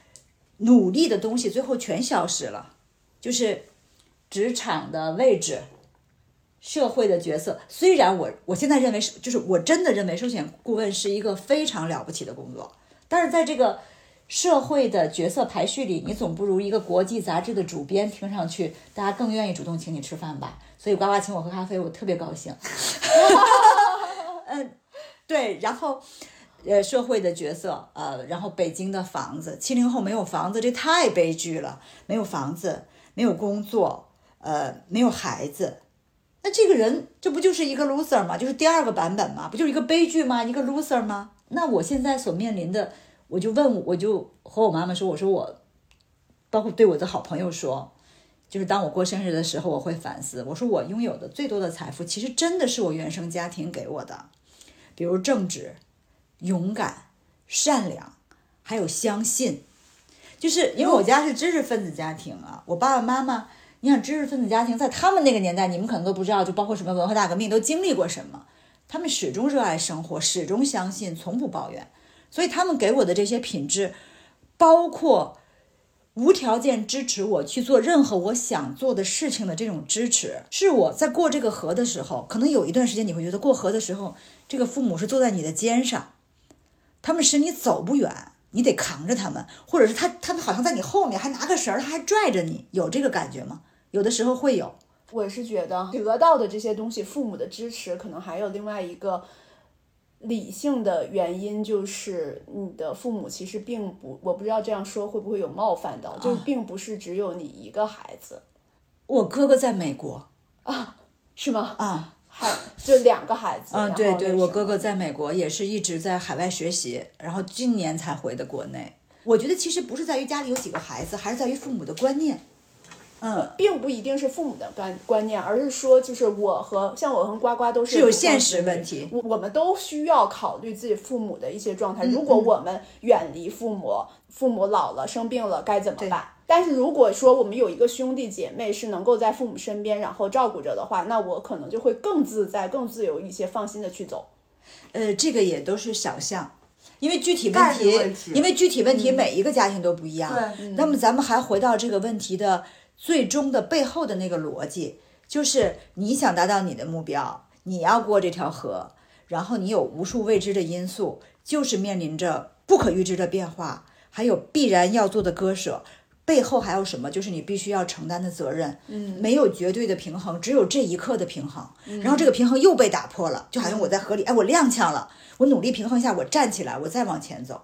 努力的东西最后全消失了，就是职场的位置。社会的角色，虽然我我现在认为是，就是我真的认为寿险顾问是一个非常了不起的工作，但是在这个社会的角色排序里，你总不如一个国际杂志的主编听上去，大家更愿意主动请你吃饭吧。所以呱呱请我喝咖啡，我特别高兴。嗯，对，然后呃，社会的角色，呃，然后北京的房子，七零后没有房子，这太悲剧了，没有房子，没有工作，呃，没有孩子。那这个人，这不就是一个 loser 吗？就是第二个版本吗？不就是一个悲剧吗？一个 loser 吗？那我现在所面临的，我就问，我就和我妈妈说，我说我，包括对我的好朋友说，就是当我过生日的时候，我会反思，我说我拥有的最多的财富，其实真的是我原生家庭给我的，比如正直、勇敢、善良，还有相信，就是因为我家是知识分子家庭啊，我爸爸妈妈。你想知识分子家庭在他们那个年代，你们可能都不知道，就包括什么文化大革命都经历过什么。他们始终热爱生活，始终相信，从不抱怨。所以他们给我的这些品质，包括无条件支持我去做任何我想做的事情的这种支持，是我在过这个河的时候，可能有一段时间你会觉得过河的时候，这个父母是坐在你的肩上，他们使你走不远，你得扛着他们，或者是他他们好像在你后面还拿个绳，他还拽着你，有这个感觉吗？有的时候会有，我是觉得得到的这些东西，父母的支持，可能还有另外一个理性的原因，就是你的父母其实并不，我不知道这样说会不会有冒犯到，就是并不是只有你一个孩子。我哥哥在美国啊，是吗？啊，还就两个孩子。嗯，对对，我哥哥在美国也是一直在海外学习，然后今年才回的国内。我觉得其实不是在于家里有几个孩子，还是在于父母的观念。嗯，并不一定是父母的观观念，而是说，就是我和像我和呱呱都是有现实问题，我我们都需要考虑自己父母的一些状态。如果我们远离父母，父母老了生病了该怎么办？但是如果说我们有一个兄弟姐妹是能够在父母身边然后照顾着的话，那我可能就会更自在、更自由一些，放心的去走。呃，这个也都是想象，因为具体问题，因为具体问题每一个家庭都不一样。对，那么咱们还回到这个问题的。最终的背后的那个逻辑，就是你想达到你的目标，你要过这条河，然后你有无数未知的因素，就是面临着不可预知的变化，还有必然要做的割舍，背后还有什么？就是你必须要承担的责任。嗯，没有绝对的平衡，只有这一刻的平衡。然后这个平衡又被打破了，就好像我在河里，哎，我踉跄了，我努力平衡一下，我站起来，我再往前走。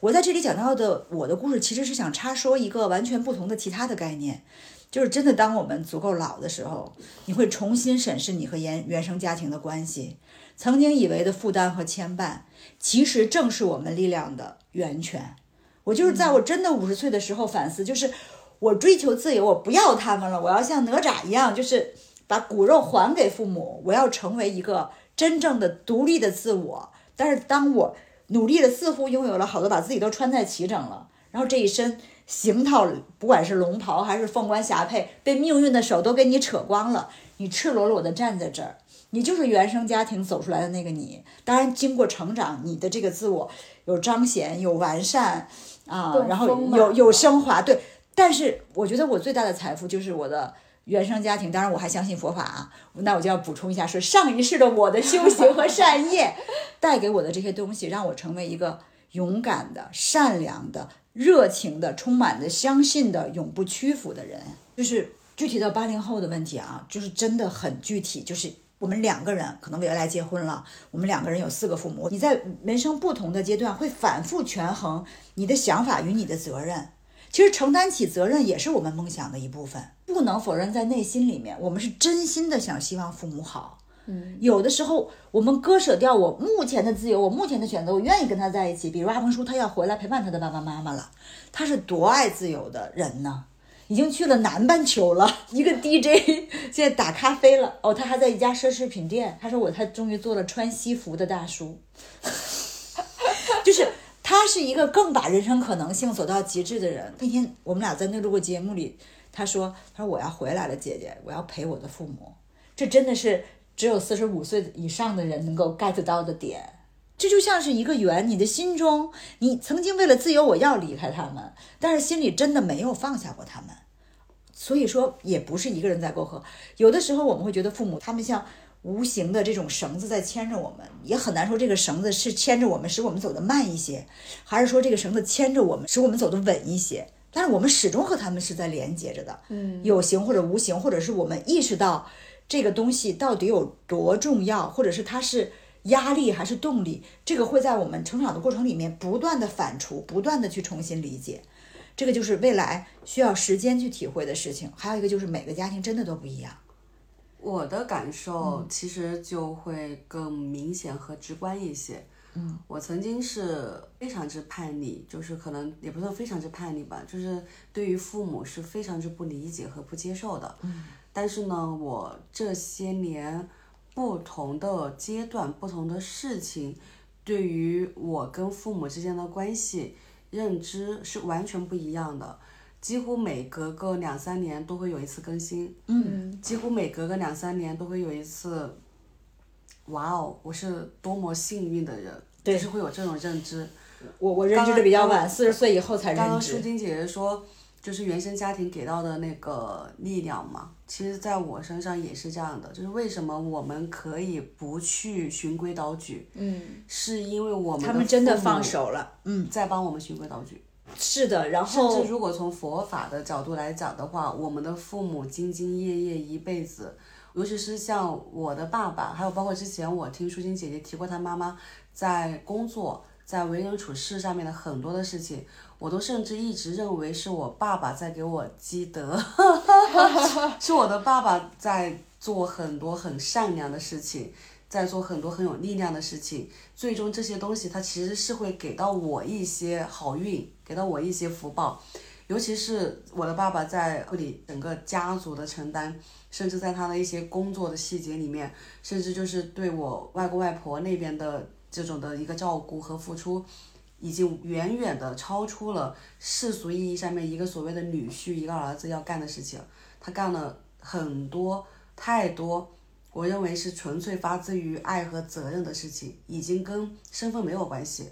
我在这里讲到的我的故事，其实是想插说一个完全不同的其他的概念。就是真的，当我们足够老的时候，你会重新审视你和原原生家庭的关系。曾经以为的负担和牵绊，其实正是我们力量的源泉。我就是在我真的五十岁的时候反思，就是我追求自由，我不要他们了，我要像哪吒一样，就是把骨肉还给父母，我要成为一个真正的独立的自我。但是当我努力的似乎拥有了好多，把自己都穿戴齐整了，然后这一身。行套，不管是龙袍还是凤冠霞帔，被命运的手都给你扯光了。你赤裸裸的站在这儿，你就是原生家庭走出来的那个你。当然，经过成长，你的这个自我有彰显，有完善啊，然后有有升华。对，但是我觉得我最大的财富就是我的原生家庭。当然，我还相信佛法啊。那我就要补充一下，说上一世的我的修行和善业 带给我的这些东西，让我成为一个勇敢的、善良的。热情的、充满着相信的、永不屈服的人，就是具体到八零后的问题啊，就是真的很具体。就是我们两个人可能未来结婚了，我们两个人有四个父母，你在人生不同的阶段会反复权衡你的想法与你的责任。其实承担起责任也是我们梦想的一部分，不能否认，在内心里面，我们是真心的想希望父母好。有的时候，我们割舍掉我目前的自由，我目前的选择，我愿意跟他在一起。比如阿鹏叔，他要回来陪伴他的爸爸妈妈了，他是多爱自由的人呢，已经去了南半球了。一个 DJ 现在打咖啡了，哦，他还在一家奢侈品店。他说我，他终于做了穿西服的大叔，就是他是一个更把人生可能性走到极致的人。那天我们俩在那录过节目里，他说，他说我要回来了，姐姐，我要陪我的父母。这真的是。只有四十五岁以上的人能够 get 到的点，这就像是一个圆，你的心中，你曾经为了自由，我要离开他们，但是心里真的没有放下过他们。所以说，也不是一个人在过河。有的时候我们会觉得父母他们像无形的这种绳子在牵着我们，也很难说这个绳子是牵着我们，使我们走得慢一些，还是说这个绳子牵着我们，使我们走得稳一些。但是我们始终和他们是在连接着的，嗯，有形或者无形，或者是我们意识到这个东西到底有多重要，或者是它是。压力还是动力，这个会在我们成长的过程里面不断的反刍，不断的去重新理解，这个就是未来需要时间去体会的事情。还有一个就是每个家庭真的都不一样。我的感受其实就会更明显和直观一些。嗯，我曾经是非常之叛逆，就是可能也不算非常之叛逆吧，就是对于父母是非常之不理解和不接受的。嗯，但是呢，我这些年。不同的阶段，不同的事情，对于我跟父母之间的关系认知是完全不一样的。几乎每隔个两三年都会有一次更新，嗯，几乎每隔个两三年都会有一次。哇哦，我是多么幸运的人，就是会有这种认知。我我认知的比较晚，四十岁以后才认知。刚刚舒晶姐姐说。就是原生家庭给到的那个力量嘛，其实在我身上也是这样的。就是为什么我们可以不去循规蹈矩，嗯，是因为我们他们真的放手了，嗯，在帮我们循规蹈矩。是的，然后甚至如果从佛法的角度来讲的话，我们的父母兢兢业业一辈子，尤其是像我的爸爸，还有包括之前我听舒心姐姐提过，她妈妈在工作、在为人处事上面的很多的事情。我都甚至一直认为是我爸爸在给我积德，是我的爸爸在做很多很善良的事情，在做很多很有力量的事情。最终这些东西，他其实是会给到我一些好运，给到我一些福报。尤其是我的爸爸在处理整个家族的承担，甚至在他的一些工作的细节里面，甚至就是对我外公外婆那边的这种的一个照顾和付出。已经远远的超出了世俗意义上面一个所谓的女婿一个儿子要干的事情，他干了很多太多，我认为是纯粹发自于爱和责任的事情，已经跟身份没有关系，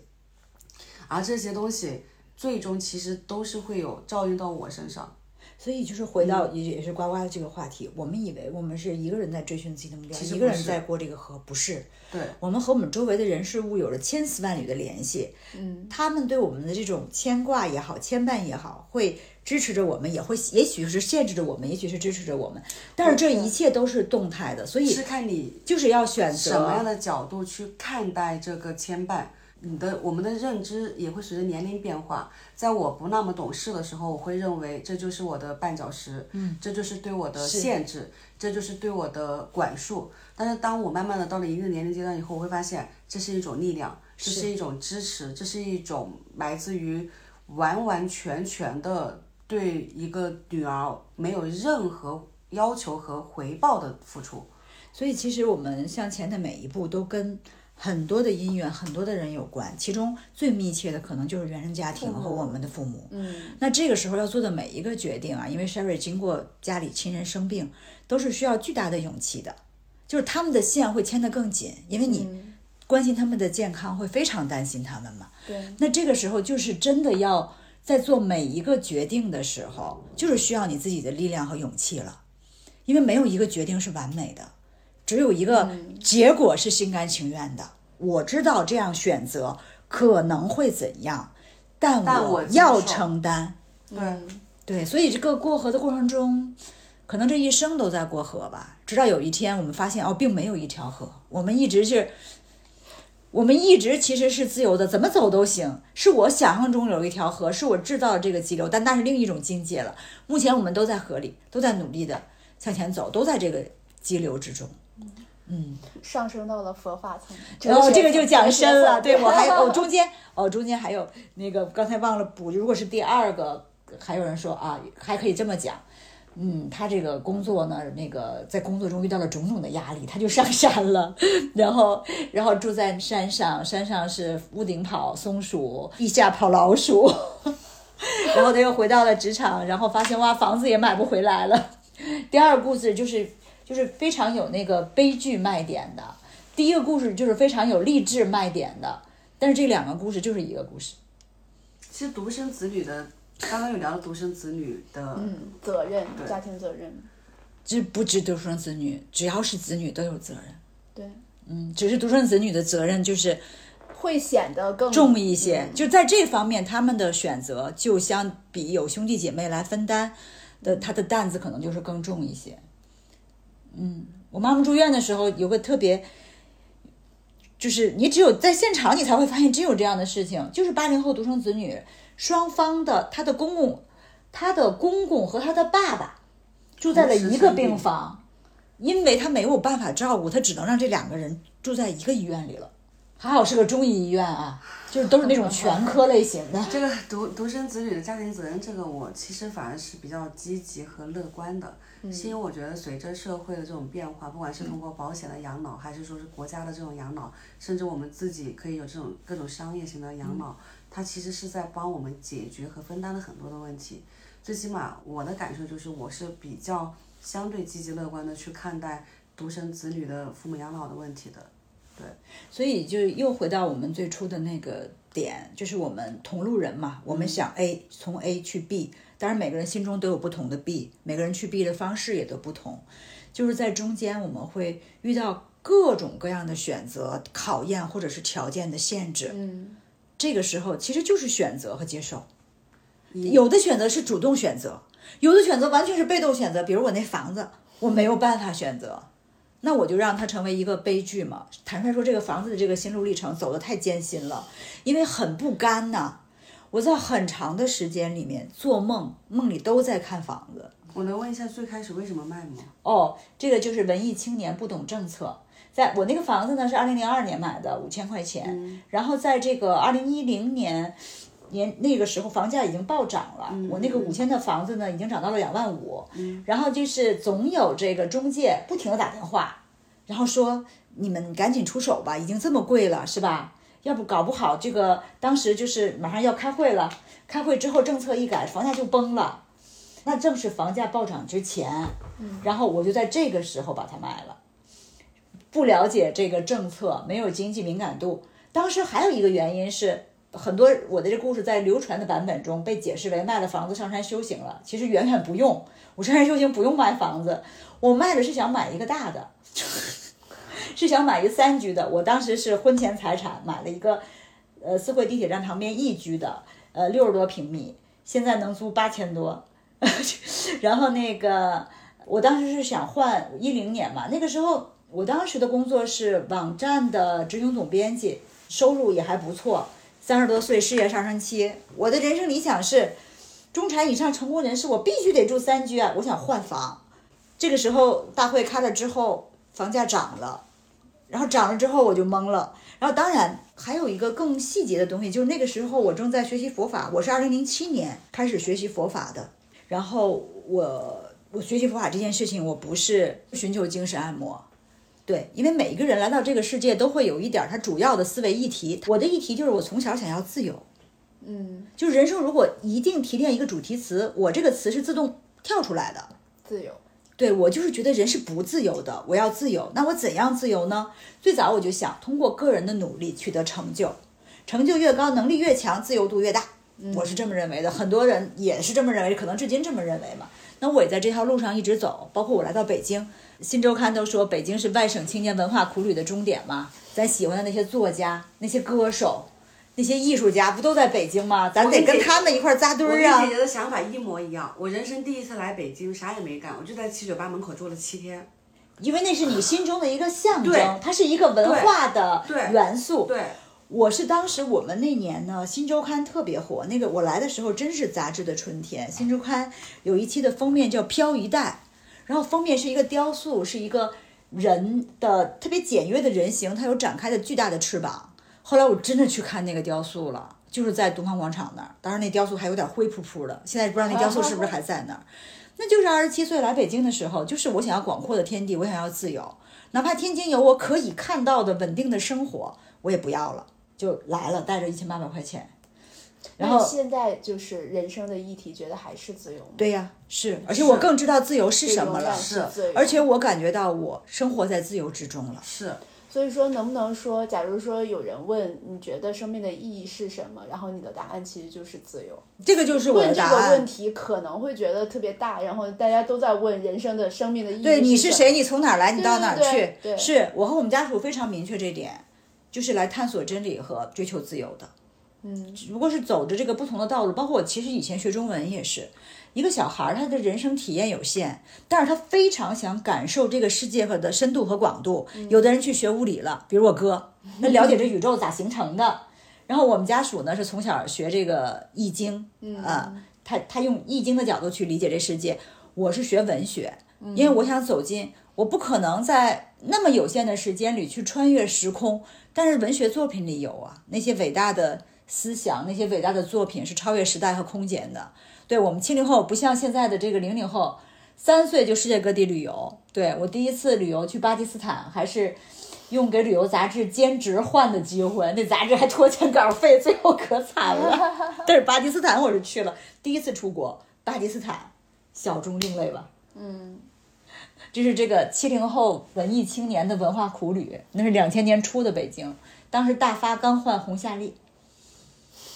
而这些东西最终其实都是会有照应到我身上。所以就是回到也也是呱呱的这个话题，我们以为我们是一个人在追寻自己的目标，一个人在过这个河，不是。对，我们和我们周围的人事物有着千丝万缕的联系，嗯，他们对我们的这种牵挂也好，牵绊也好，会支持着我们，也会也许是限制着我们，也许是支持着我们，但是这一切都是动态的，所以是看你就是要选择什么样的角度去看待这个牵绊。你的我们的认知也会随着年龄变化，在我不那么懂事的时候，我会认为这就是我的绊脚石，嗯，这就是对我的限制，这就是对我的管束。但是当我慢慢的到了一定年龄阶段以后，我会发现这是一种力量，这是一种支持，这是一种来自于完完全全的对一个女儿没有任何要求和回报的付出。所以其实我们向前的每一步都跟。很多的因缘，很多的人有关，其中最密切的可能就是原生家庭和我们的父母。嗯，那这个时候要做的每一个决定啊，因为 Sherry 经过家里亲人生病，都是需要巨大的勇气的，就是他们的线会牵得更紧，因为你关心他们的健康，会非常担心他们嘛。对。那这个时候就是真的要在做每一个决定的时候，就是需要你自己的力量和勇气了，因为没有一个决定是完美的。只有一个结果是心甘情愿的。我知道这样选择可能会怎样，但我要承担。对对，所以这个过河的过程中，可能这一生都在过河吧。直到有一天，我们发现哦，并没有一条河，我们一直是，我们一直其实是自由的，怎么走都行。是我想象中有一条河，是我制造了这个激流，但那是另一种境界了。目前我们都在河里，都在努力的向前走，都在这个激流之中。嗯，上升到了佛法层面，然后这个就讲深了。对我还 哦中间哦中间还有那个刚才忘了补，如果是第二个，还有人说啊还可以这么讲，嗯，他这个工作呢，那个在工作中遇到了种种的压力，他就上山了，然后然后住在山上，山上是屋顶跑松鼠，地下跑老鼠，然后他又回到了职场，然后发现哇房子也买不回来了。第二个故事就是。就是非常有那个悲剧卖点的，第一个故事就是非常有励志卖点的，但是这两个故事就是一个故事。其实独生子女的，刚刚有聊到独生子女的，嗯，责任，家庭责任，这不止独生子女，只要是子女都有责任。对，嗯，只是独生子女的责任就是会显得更重一些，就在这方面，他们的选择就相比有兄弟姐妹来分担的，他的担子可能就是更重一些。嗯，我妈妈住院的时候有个特别。就是你只有在现场，你才会发现真有这样的事情。就是八零后独生子女双方的他的公公，他的公公和他的爸爸住在了一个病房，因为他没有办法照顾，他只能让这两个人住在一个医院里了。还好是个中医医院啊，就是都是那种全科类型的。这个独独生子女的家庭责任，这个我其实反而是比较积极和乐观的。是因为我觉得随着社会的这种变化，不管是通过保险的养老，还是说是国家的这种养老，甚至我们自己可以有这种各种商业型的养老，它其实是在帮我们解决和分担了很多的问题。最起码我的感受就是，我是比较相对积极乐观的去看待独生子女的父母养老的问题的。对，所以就又回到我们最初的那个点，就是我们同路人嘛，我们想 A 从 A 去 B。当然，每个人心中都有不同的 B，每个人去 B 的方式也都不同，就是在中间我们会遇到各种各样的选择、考验或者是条件的限制。嗯，这个时候其实就是选择和接受。有的选择是主动选择，有的选择完全是被动选择。比如我那房子，我没有办法选择，那我就让它成为一个悲剧嘛。坦率说，这个房子的这个心路历程走得太艰辛了，因为很不甘呐。我在很长的时间里面做梦，梦里都在看房子。我能问一下，最开始为什么卖吗？哦，这个就是文艺青年不懂政策。在我那个房子呢，是二零零二年买的，五千块钱。然后在这个二零一零年年那个时候，房价已经暴涨了。我那个五千的房子呢，已经涨到了两万五。然后就是总有这个中介不停的打电话，然后说你们赶紧出手吧，已经这么贵了，是吧？要不搞不好，这个当时就是马上要开会了，开会之后政策一改，房价就崩了，那正是房价暴涨之前，然后我就在这个时候把它卖了。不了解这个政策，没有经济敏感度。当时还有一个原因是，很多我的这故事在流传的版本中被解释为卖了房子上山修行了，其实远远不用。我上山修行不用卖房子，我卖的是想买一个大的。是想买一个三居的，我当时是婚前财产买了一个，呃，四惠地铁站旁边一居的，呃，六十多平米，现在能租八千多。然后那个，我当时是想换一零年嘛，那个时候我当时的工作是网站的执行总编辑，收入也还不错，三十多岁事业上升期，我的人生理想是中产以上成功人士，我必须得住三居啊，我想换房。这个时候大会开了之后，房价涨了。然后涨了之后我就懵了，然后当然还有一个更细节的东西，就是那个时候我正在学习佛法，我是二零零七年开始学习佛法的。然后我我学习佛法这件事情，我不是寻求精神按摩，对，因为每一个人来到这个世界都会有一点他主要的思维议题。我的议题就是我从小想要自由，嗯，就人生如果一定提炼一个主题词，我这个词是自动跳出来的，自由。对我就是觉得人是不自由的，我要自由。那我怎样自由呢？最早我就想通过个人的努力取得成就，成就越高，能力越强，自由度越大。我是这么认为的，很多人也是这么认为，可能至今这么认为嘛。那我也在这条路上一直走，包括我来到北京，《新周刊》都说北京是外省青年文化苦旅的终点嘛。咱喜欢的那些作家、那些歌手。那些艺术家不都在北京吗？咱得跟他们一块扎堆儿啊！我跟姐姐的想法一模一样。我人生第一次来北京，啥也没干，我就在七九八门口住了七天。因为那是你心中的一个象征，它是一个文化的元素。对，我是当时我们那年呢，《新周刊》特别火。那个我来的时候真是杂志的春天，《新周刊》有一期的封面叫《漂一代》，然后封面是一个雕塑，是一个人的特别简约的人形，它有展开的巨大的翅膀。后来我真的去看那个雕塑了，就是在东方广场那儿。当时那雕塑还有点灰扑扑的，现在不知道那雕塑是不是还在那儿。那就是二十七岁来北京的时候，就是我想要广阔的天地，我想要自由，哪怕天津有我可以看到的稳定的生活，我也不要了，就来了，带着一千八百块钱。然后现在就是人生的议题，觉得还是自由吗？对呀，是，而且我更知道自由是什么了，是，而且我感觉到我生活在自由之中了。是。所以说，能不能说，假如说有人问你觉得生命的意义是什么，然后你的答案其实就是自由。这个就是我的答案。问这个问题可能会觉得特别大，然后大家都在问人生的生命的意义。对，你是谁？你从哪来？你到哪去？对，是我和我们家属非常明确这点，就是来探索真理和追求自由的。嗯，只不过是走着这个不同的道路。包括我其实以前学中文也是。一个小孩儿，他的人生体验有限，但是他非常想感受这个世界和的深度和广度。有的人去学物理了，比如我哥，那了解这宇宙咋形成的。然后我们家属呢是从小学这个易经，啊，他他用易经的角度去理解这世界。我是学文学，因为我想走进，我不可能在那么有限的时间里去穿越时空，但是文学作品里有啊，那些伟大的思想，那些伟大的作品是超越时代和空间的。对我们七零后不像现在的这个零零后，三岁就世界各地旅游。对我第一次旅游去巴基斯坦，还是用给旅游杂志兼职换的机会，那杂志还拖欠稿费，最后可惨了。但是巴基斯坦我是去了，第一次出国，巴基斯坦，小众另类吧。嗯，这是这个七零后文艺青年的文化苦旅。那是两千年初的北京，当时大发刚换红夏利，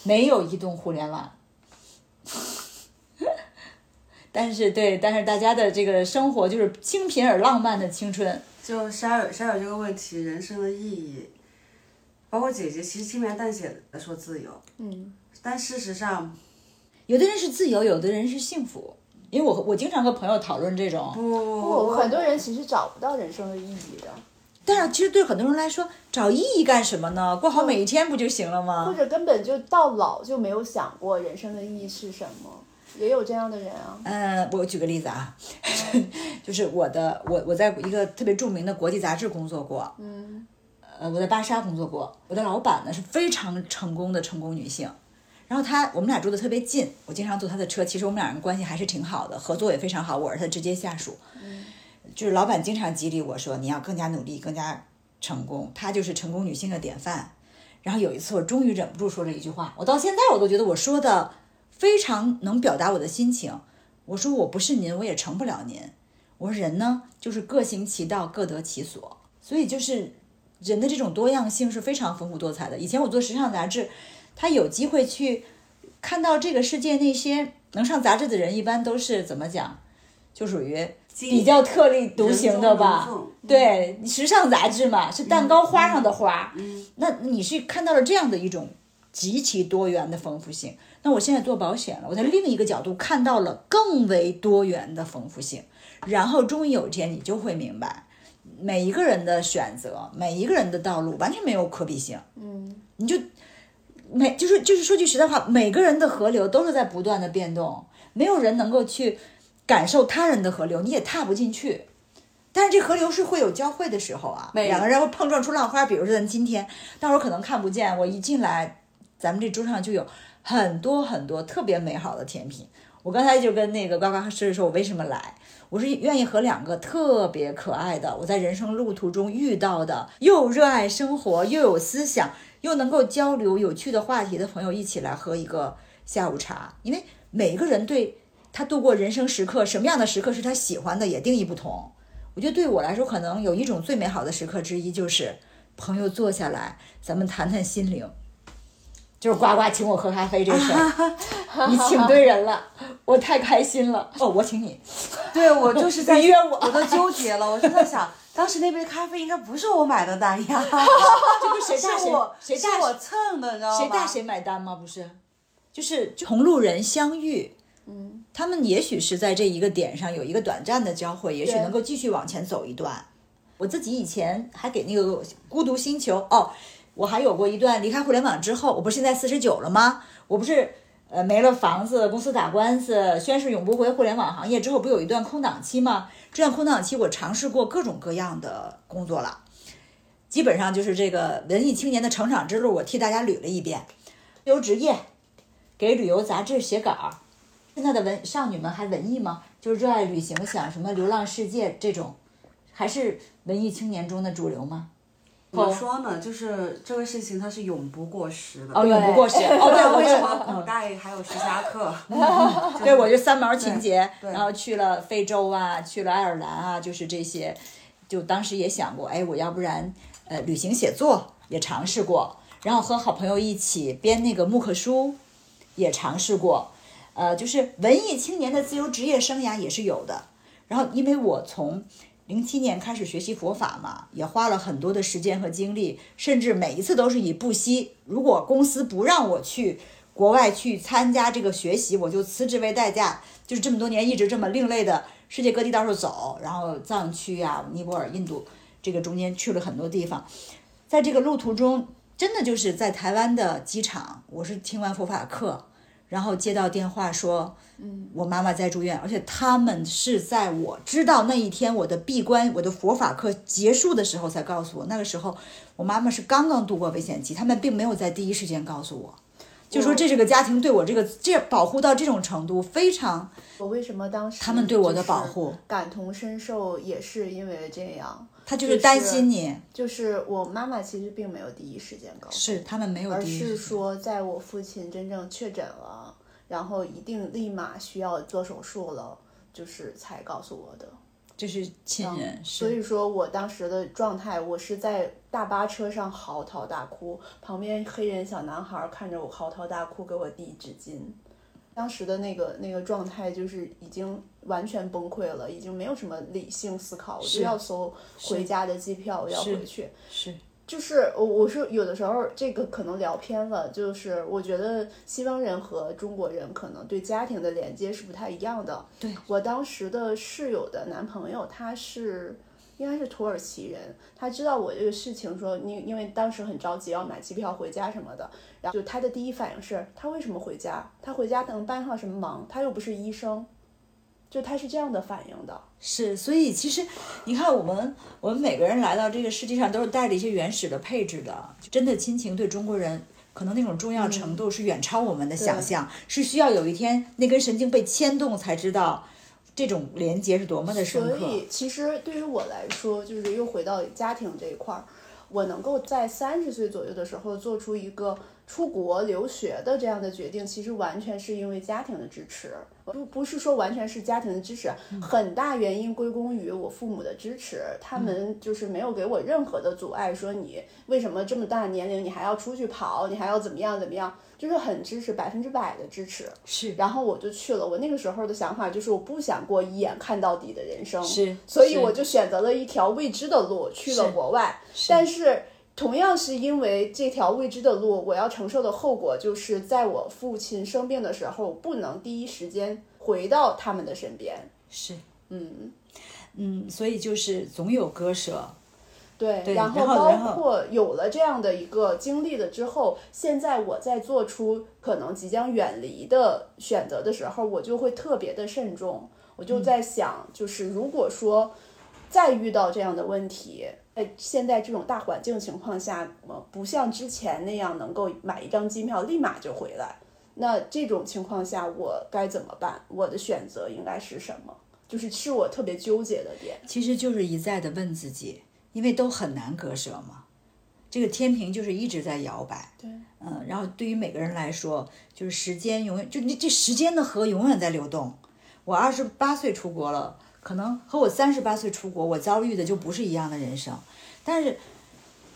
没有移动互联网。但是对，但是大家的这个生活就是清贫而浪漫的青春。就沙尔沙尔这个问题，人生的意义，包括姐姐其实轻描淡写的说自由，嗯，但事实上，有的人是自由，有的人是幸福。因为我我经常和朋友讨论这种，不不，很多人其实找不到人生的意义的。但是其实对很多人来说，找意义干什么呢？过好每一天不就行了吗？或者根本就到老就没有想过人生的意义是什么。也有这样的人啊。嗯，我举个例子啊，就是我的我我在一个特别著名的国际杂志工作过。嗯。呃，我在芭莎工作过。我的老板呢是非常成功的成功女性，然后她我们俩住的特别近，我经常坐她的车。其实我们俩人关系还是挺好的，合作也非常好。我是她直接下属。嗯。就是老板经常激励我说：“你要更加努力，更加成功。”她就是成功女性的典范。然后有一次，我终于忍不住说了一句话，我到现在我都觉得我说的。非常能表达我的心情。我说我不是您，我也成不了您。我说人呢，就是各行其道，各得其所。所以就是人的这种多样性是非常丰富多彩的。以前我做时尚杂志，他有机会去看到这个世界那些能上杂志的人，一般都是怎么讲，就属于比较特立独行的吧？对，时尚杂志嘛，是蛋糕花上的花。那你是看到了这样的一种极其多元的丰富性。那我现在做保险了，我在另一个角度看到了更为多元的丰富性，然后终于有一天你就会明白，每一个人的选择，每一个人的道路完全没有可比性。嗯，你就每就是就是说句实在话，每个人的河流都是在不断的变动，没有人能够去感受他人的河流，你也踏不进去。但是这河流是会有交汇的时候啊，两个人会碰撞出浪花。比如说咱今天，大伙儿可能看不见，我一进来，咱们这桌上就有。很多很多特别美好的甜品，我刚才就跟那个呱呱说说，我为什么来，我是愿意和两个特别可爱的，我在人生路途中遇到的，又热爱生活，又有思想，又能够交流有趣的话题的朋友一起来喝一个下午茶。因为每一个人对他度过人生时刻，什么样的时刻是他喜欢的，也定义不同。我觉得对我来说，可能有一种最美好的时刻之一，就是朋友坐下来，咱们谈谈心灵。就是呱呱请我喝咖啡这事儿，你请对人了，我太开心了。哦，我请你。对，我就是在约我，我都纠结了。我就在想，当时那杯咖啡应该不是我买的单呀，这不谁带谁谁带我蹭的，你知道吗？谁带谁买单吗？不是，就是同路人相遇，嗯，他们也许是在这一个点上有一个短暂的交汇，也许能够继续往前走一段。我自己以前还给那个孤独星球哦。我还有过一段离开互联网之后，我不是现在四十九了吗？我不是呃没了房子，公司打官司，宣誓永不回互联网行业之后，不有一段空档期吗？这段空档期我尝试过各种各样的工作了，基本上就是这个文艺青年的成长之路，我替大家捋了一遍。自由职业，给旅游杂志写稿。现在的文少女们还文艺吗？就是热爱旅行，想什么流浪世界这种，还是文艺青年中的主流吗？怎么说呢？就是这个事情它是永不过时的。哦，永不过时。哦，对，为什么古代还有徐霞客？对，我就三毛情节，然后去了非洲啊，去了爱尔兰啊，就是这些，就当时也想过，哎，我要不然呃旅行写作也尝试过，然后和好朋友一起编那个木刻书也尝试过，呃，就是文艺青年的自由职业生涯也是有的。然后因为我从零七年开始学习佛法嘛，也花了很多的时间和精力，甚至每一次都是以不惜，如果公司不让我去国外去参加这个学习，我就辞职为代价。就是这么多年一直这么另类的世界各地到处走，然后藏区啊、尼泊尔、印度这个中间去了很多地方，在这个路途中，真的就是在台湾的机场，我是听完佛法课。然后接到电话说，嗯，我妈妈在住院，而且他们是在我知道那一天我的闭关，我的佛法课结束的时候才告诉我。那个时候，我妈妈是刚刚度过危险期，他们并没有在第一时间告诉我，就说这是个家庭对我这个这保护到这种程度非常。我为什么当时他们对我的保护感同身受，也是因为这样。他就是担心你，就是我妈妈其实并没有第一时间告诉，是他们没有，而是说在我父亲真正确诊了，然后一定立马需要做手术了，就是才告诉我的。这是亲人，所以说我当时的状态，我是在大巴车上嚎啕大哭，旁边黑人小男孩看着我嚎啕大哭，给我递纸巾。当时的那个那个状态就是已经完全崩溃了，已经没有什么理性思考，我就要搜回家的机票，我要回去。是，就是我我是有的时候这个可能聊偏了，就是我觉得西方人和中国人可能对家庭的连接是不太一样的。对我当时的室友的男朋友，他是。应该是土耳其人，他知道我这个事情，说你因为当时很着急要买机票回家什么的，然后就他的第一反应是，他为什么回家？他回家能帮上什么忙？他又不是医生，就他是这样的反应的。是，所以其实你看，我们我们每个人来到这个世界上都是带着一些原始的配置的，真的亲情对中国人可能那种重要程度是远超我们的想象，是需要有一天那根神经被牵动才知道。这种连接是多么的深刻。所以，其实对于我来说，就是又回到家庭这一块儿，我能够在三十岁左右的时候做出一个出国留学的这样的决定，其实完全是因为家庭的支持。不不是说完全是家庭的支持，很大原因归功于我父母的支持，他们就是没有给我任何的阻碍，说你为什么这么大年龄你还要出去跑，你还要怎么样怎么样，就是很支持，百分之百的支持。是，然后我就去了，我那个时候的想法就是我不想过一眼看到底的人生，是，所以我就选择了一条未知的路，去了国外，但是。同样是因为这条未知的路，我要承受的后果就是在我父亲生病的时候，不能第一时间回到他们的身边。是，嗯嗯，所以就是总有割舍。对，然后包括有了这样的一个经历了之后，现在我在做出可能即将远离的选择的时候，我就会特别的慎重。我就在想，就是如果说再遇到这样的问题。在现在这种大环境情况下，呃，不像之前那样能够买一张机票立马就回来。那这种情况下，我该怎么办？我的选择应该是什么？就是是我特别纠结的点。其实就是一再的问自己，因为都很难割舍嘛。这个天平就是一直在摇摆。对，嗯，然后对于每个人来说，就是时间永远就你这时间的河永远在流动。我二十八岁出国了。可能和我三十八岁出国，我遭遇的就不是一样的人生。但是，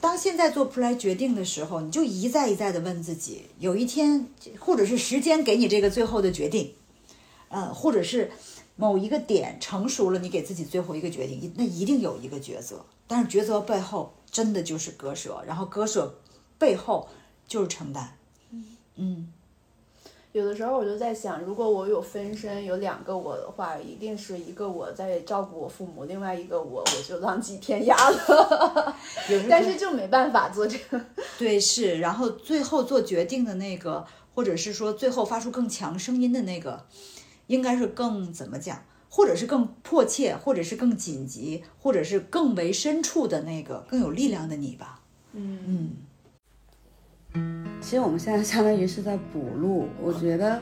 当现在做不出来决定的时候，你就一再一再的问自己：有一天，或者是时间给你这个最后的决定，呃，或者是某一个点成熟了，你给自己最后一个决定，那一定有一个抉择。但是抉择背后真的就是割舍，然后割舍背后就是承担。嗯。有的时候我就在想，如果我有分身，有两个我的话，一定是一个我在照顾我父母，另外一个我我就浪迹天涯了。但是就没办法做这个。对，是，然后最后做决定的那个，或者是说最后发出更强声音的那个，应该是更怎么讲，或者是更迫切，或者是更紧急，或者是更为深处的那个更有力量的你吧。嗯嗯。其实我们现在相当于是在补录，我觉得，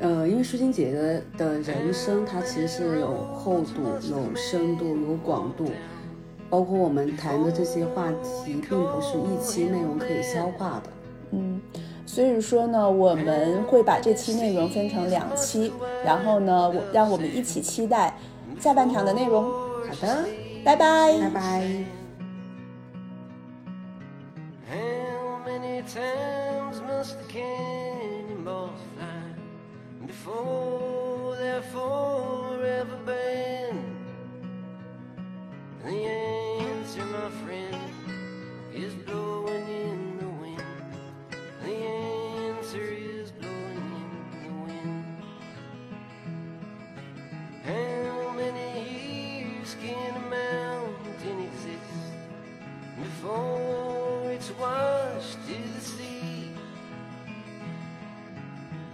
呃，因为舒心姐姐的人生，她其实是有厚度、有深度、有广度，包括我们谈的这些话题，并不是一期内容可以消化的。嗯，所以说呢，我们会把这期内容分成两期，然后呢，我让我们一起期待下半场的内容。好的。拜拜，拜拜。Times must the cannonballs fly before they're forever banned? The answer, my friend, is blowing in the wind. The answer is blowing in the wind. How many years can a mountain exist before it's washed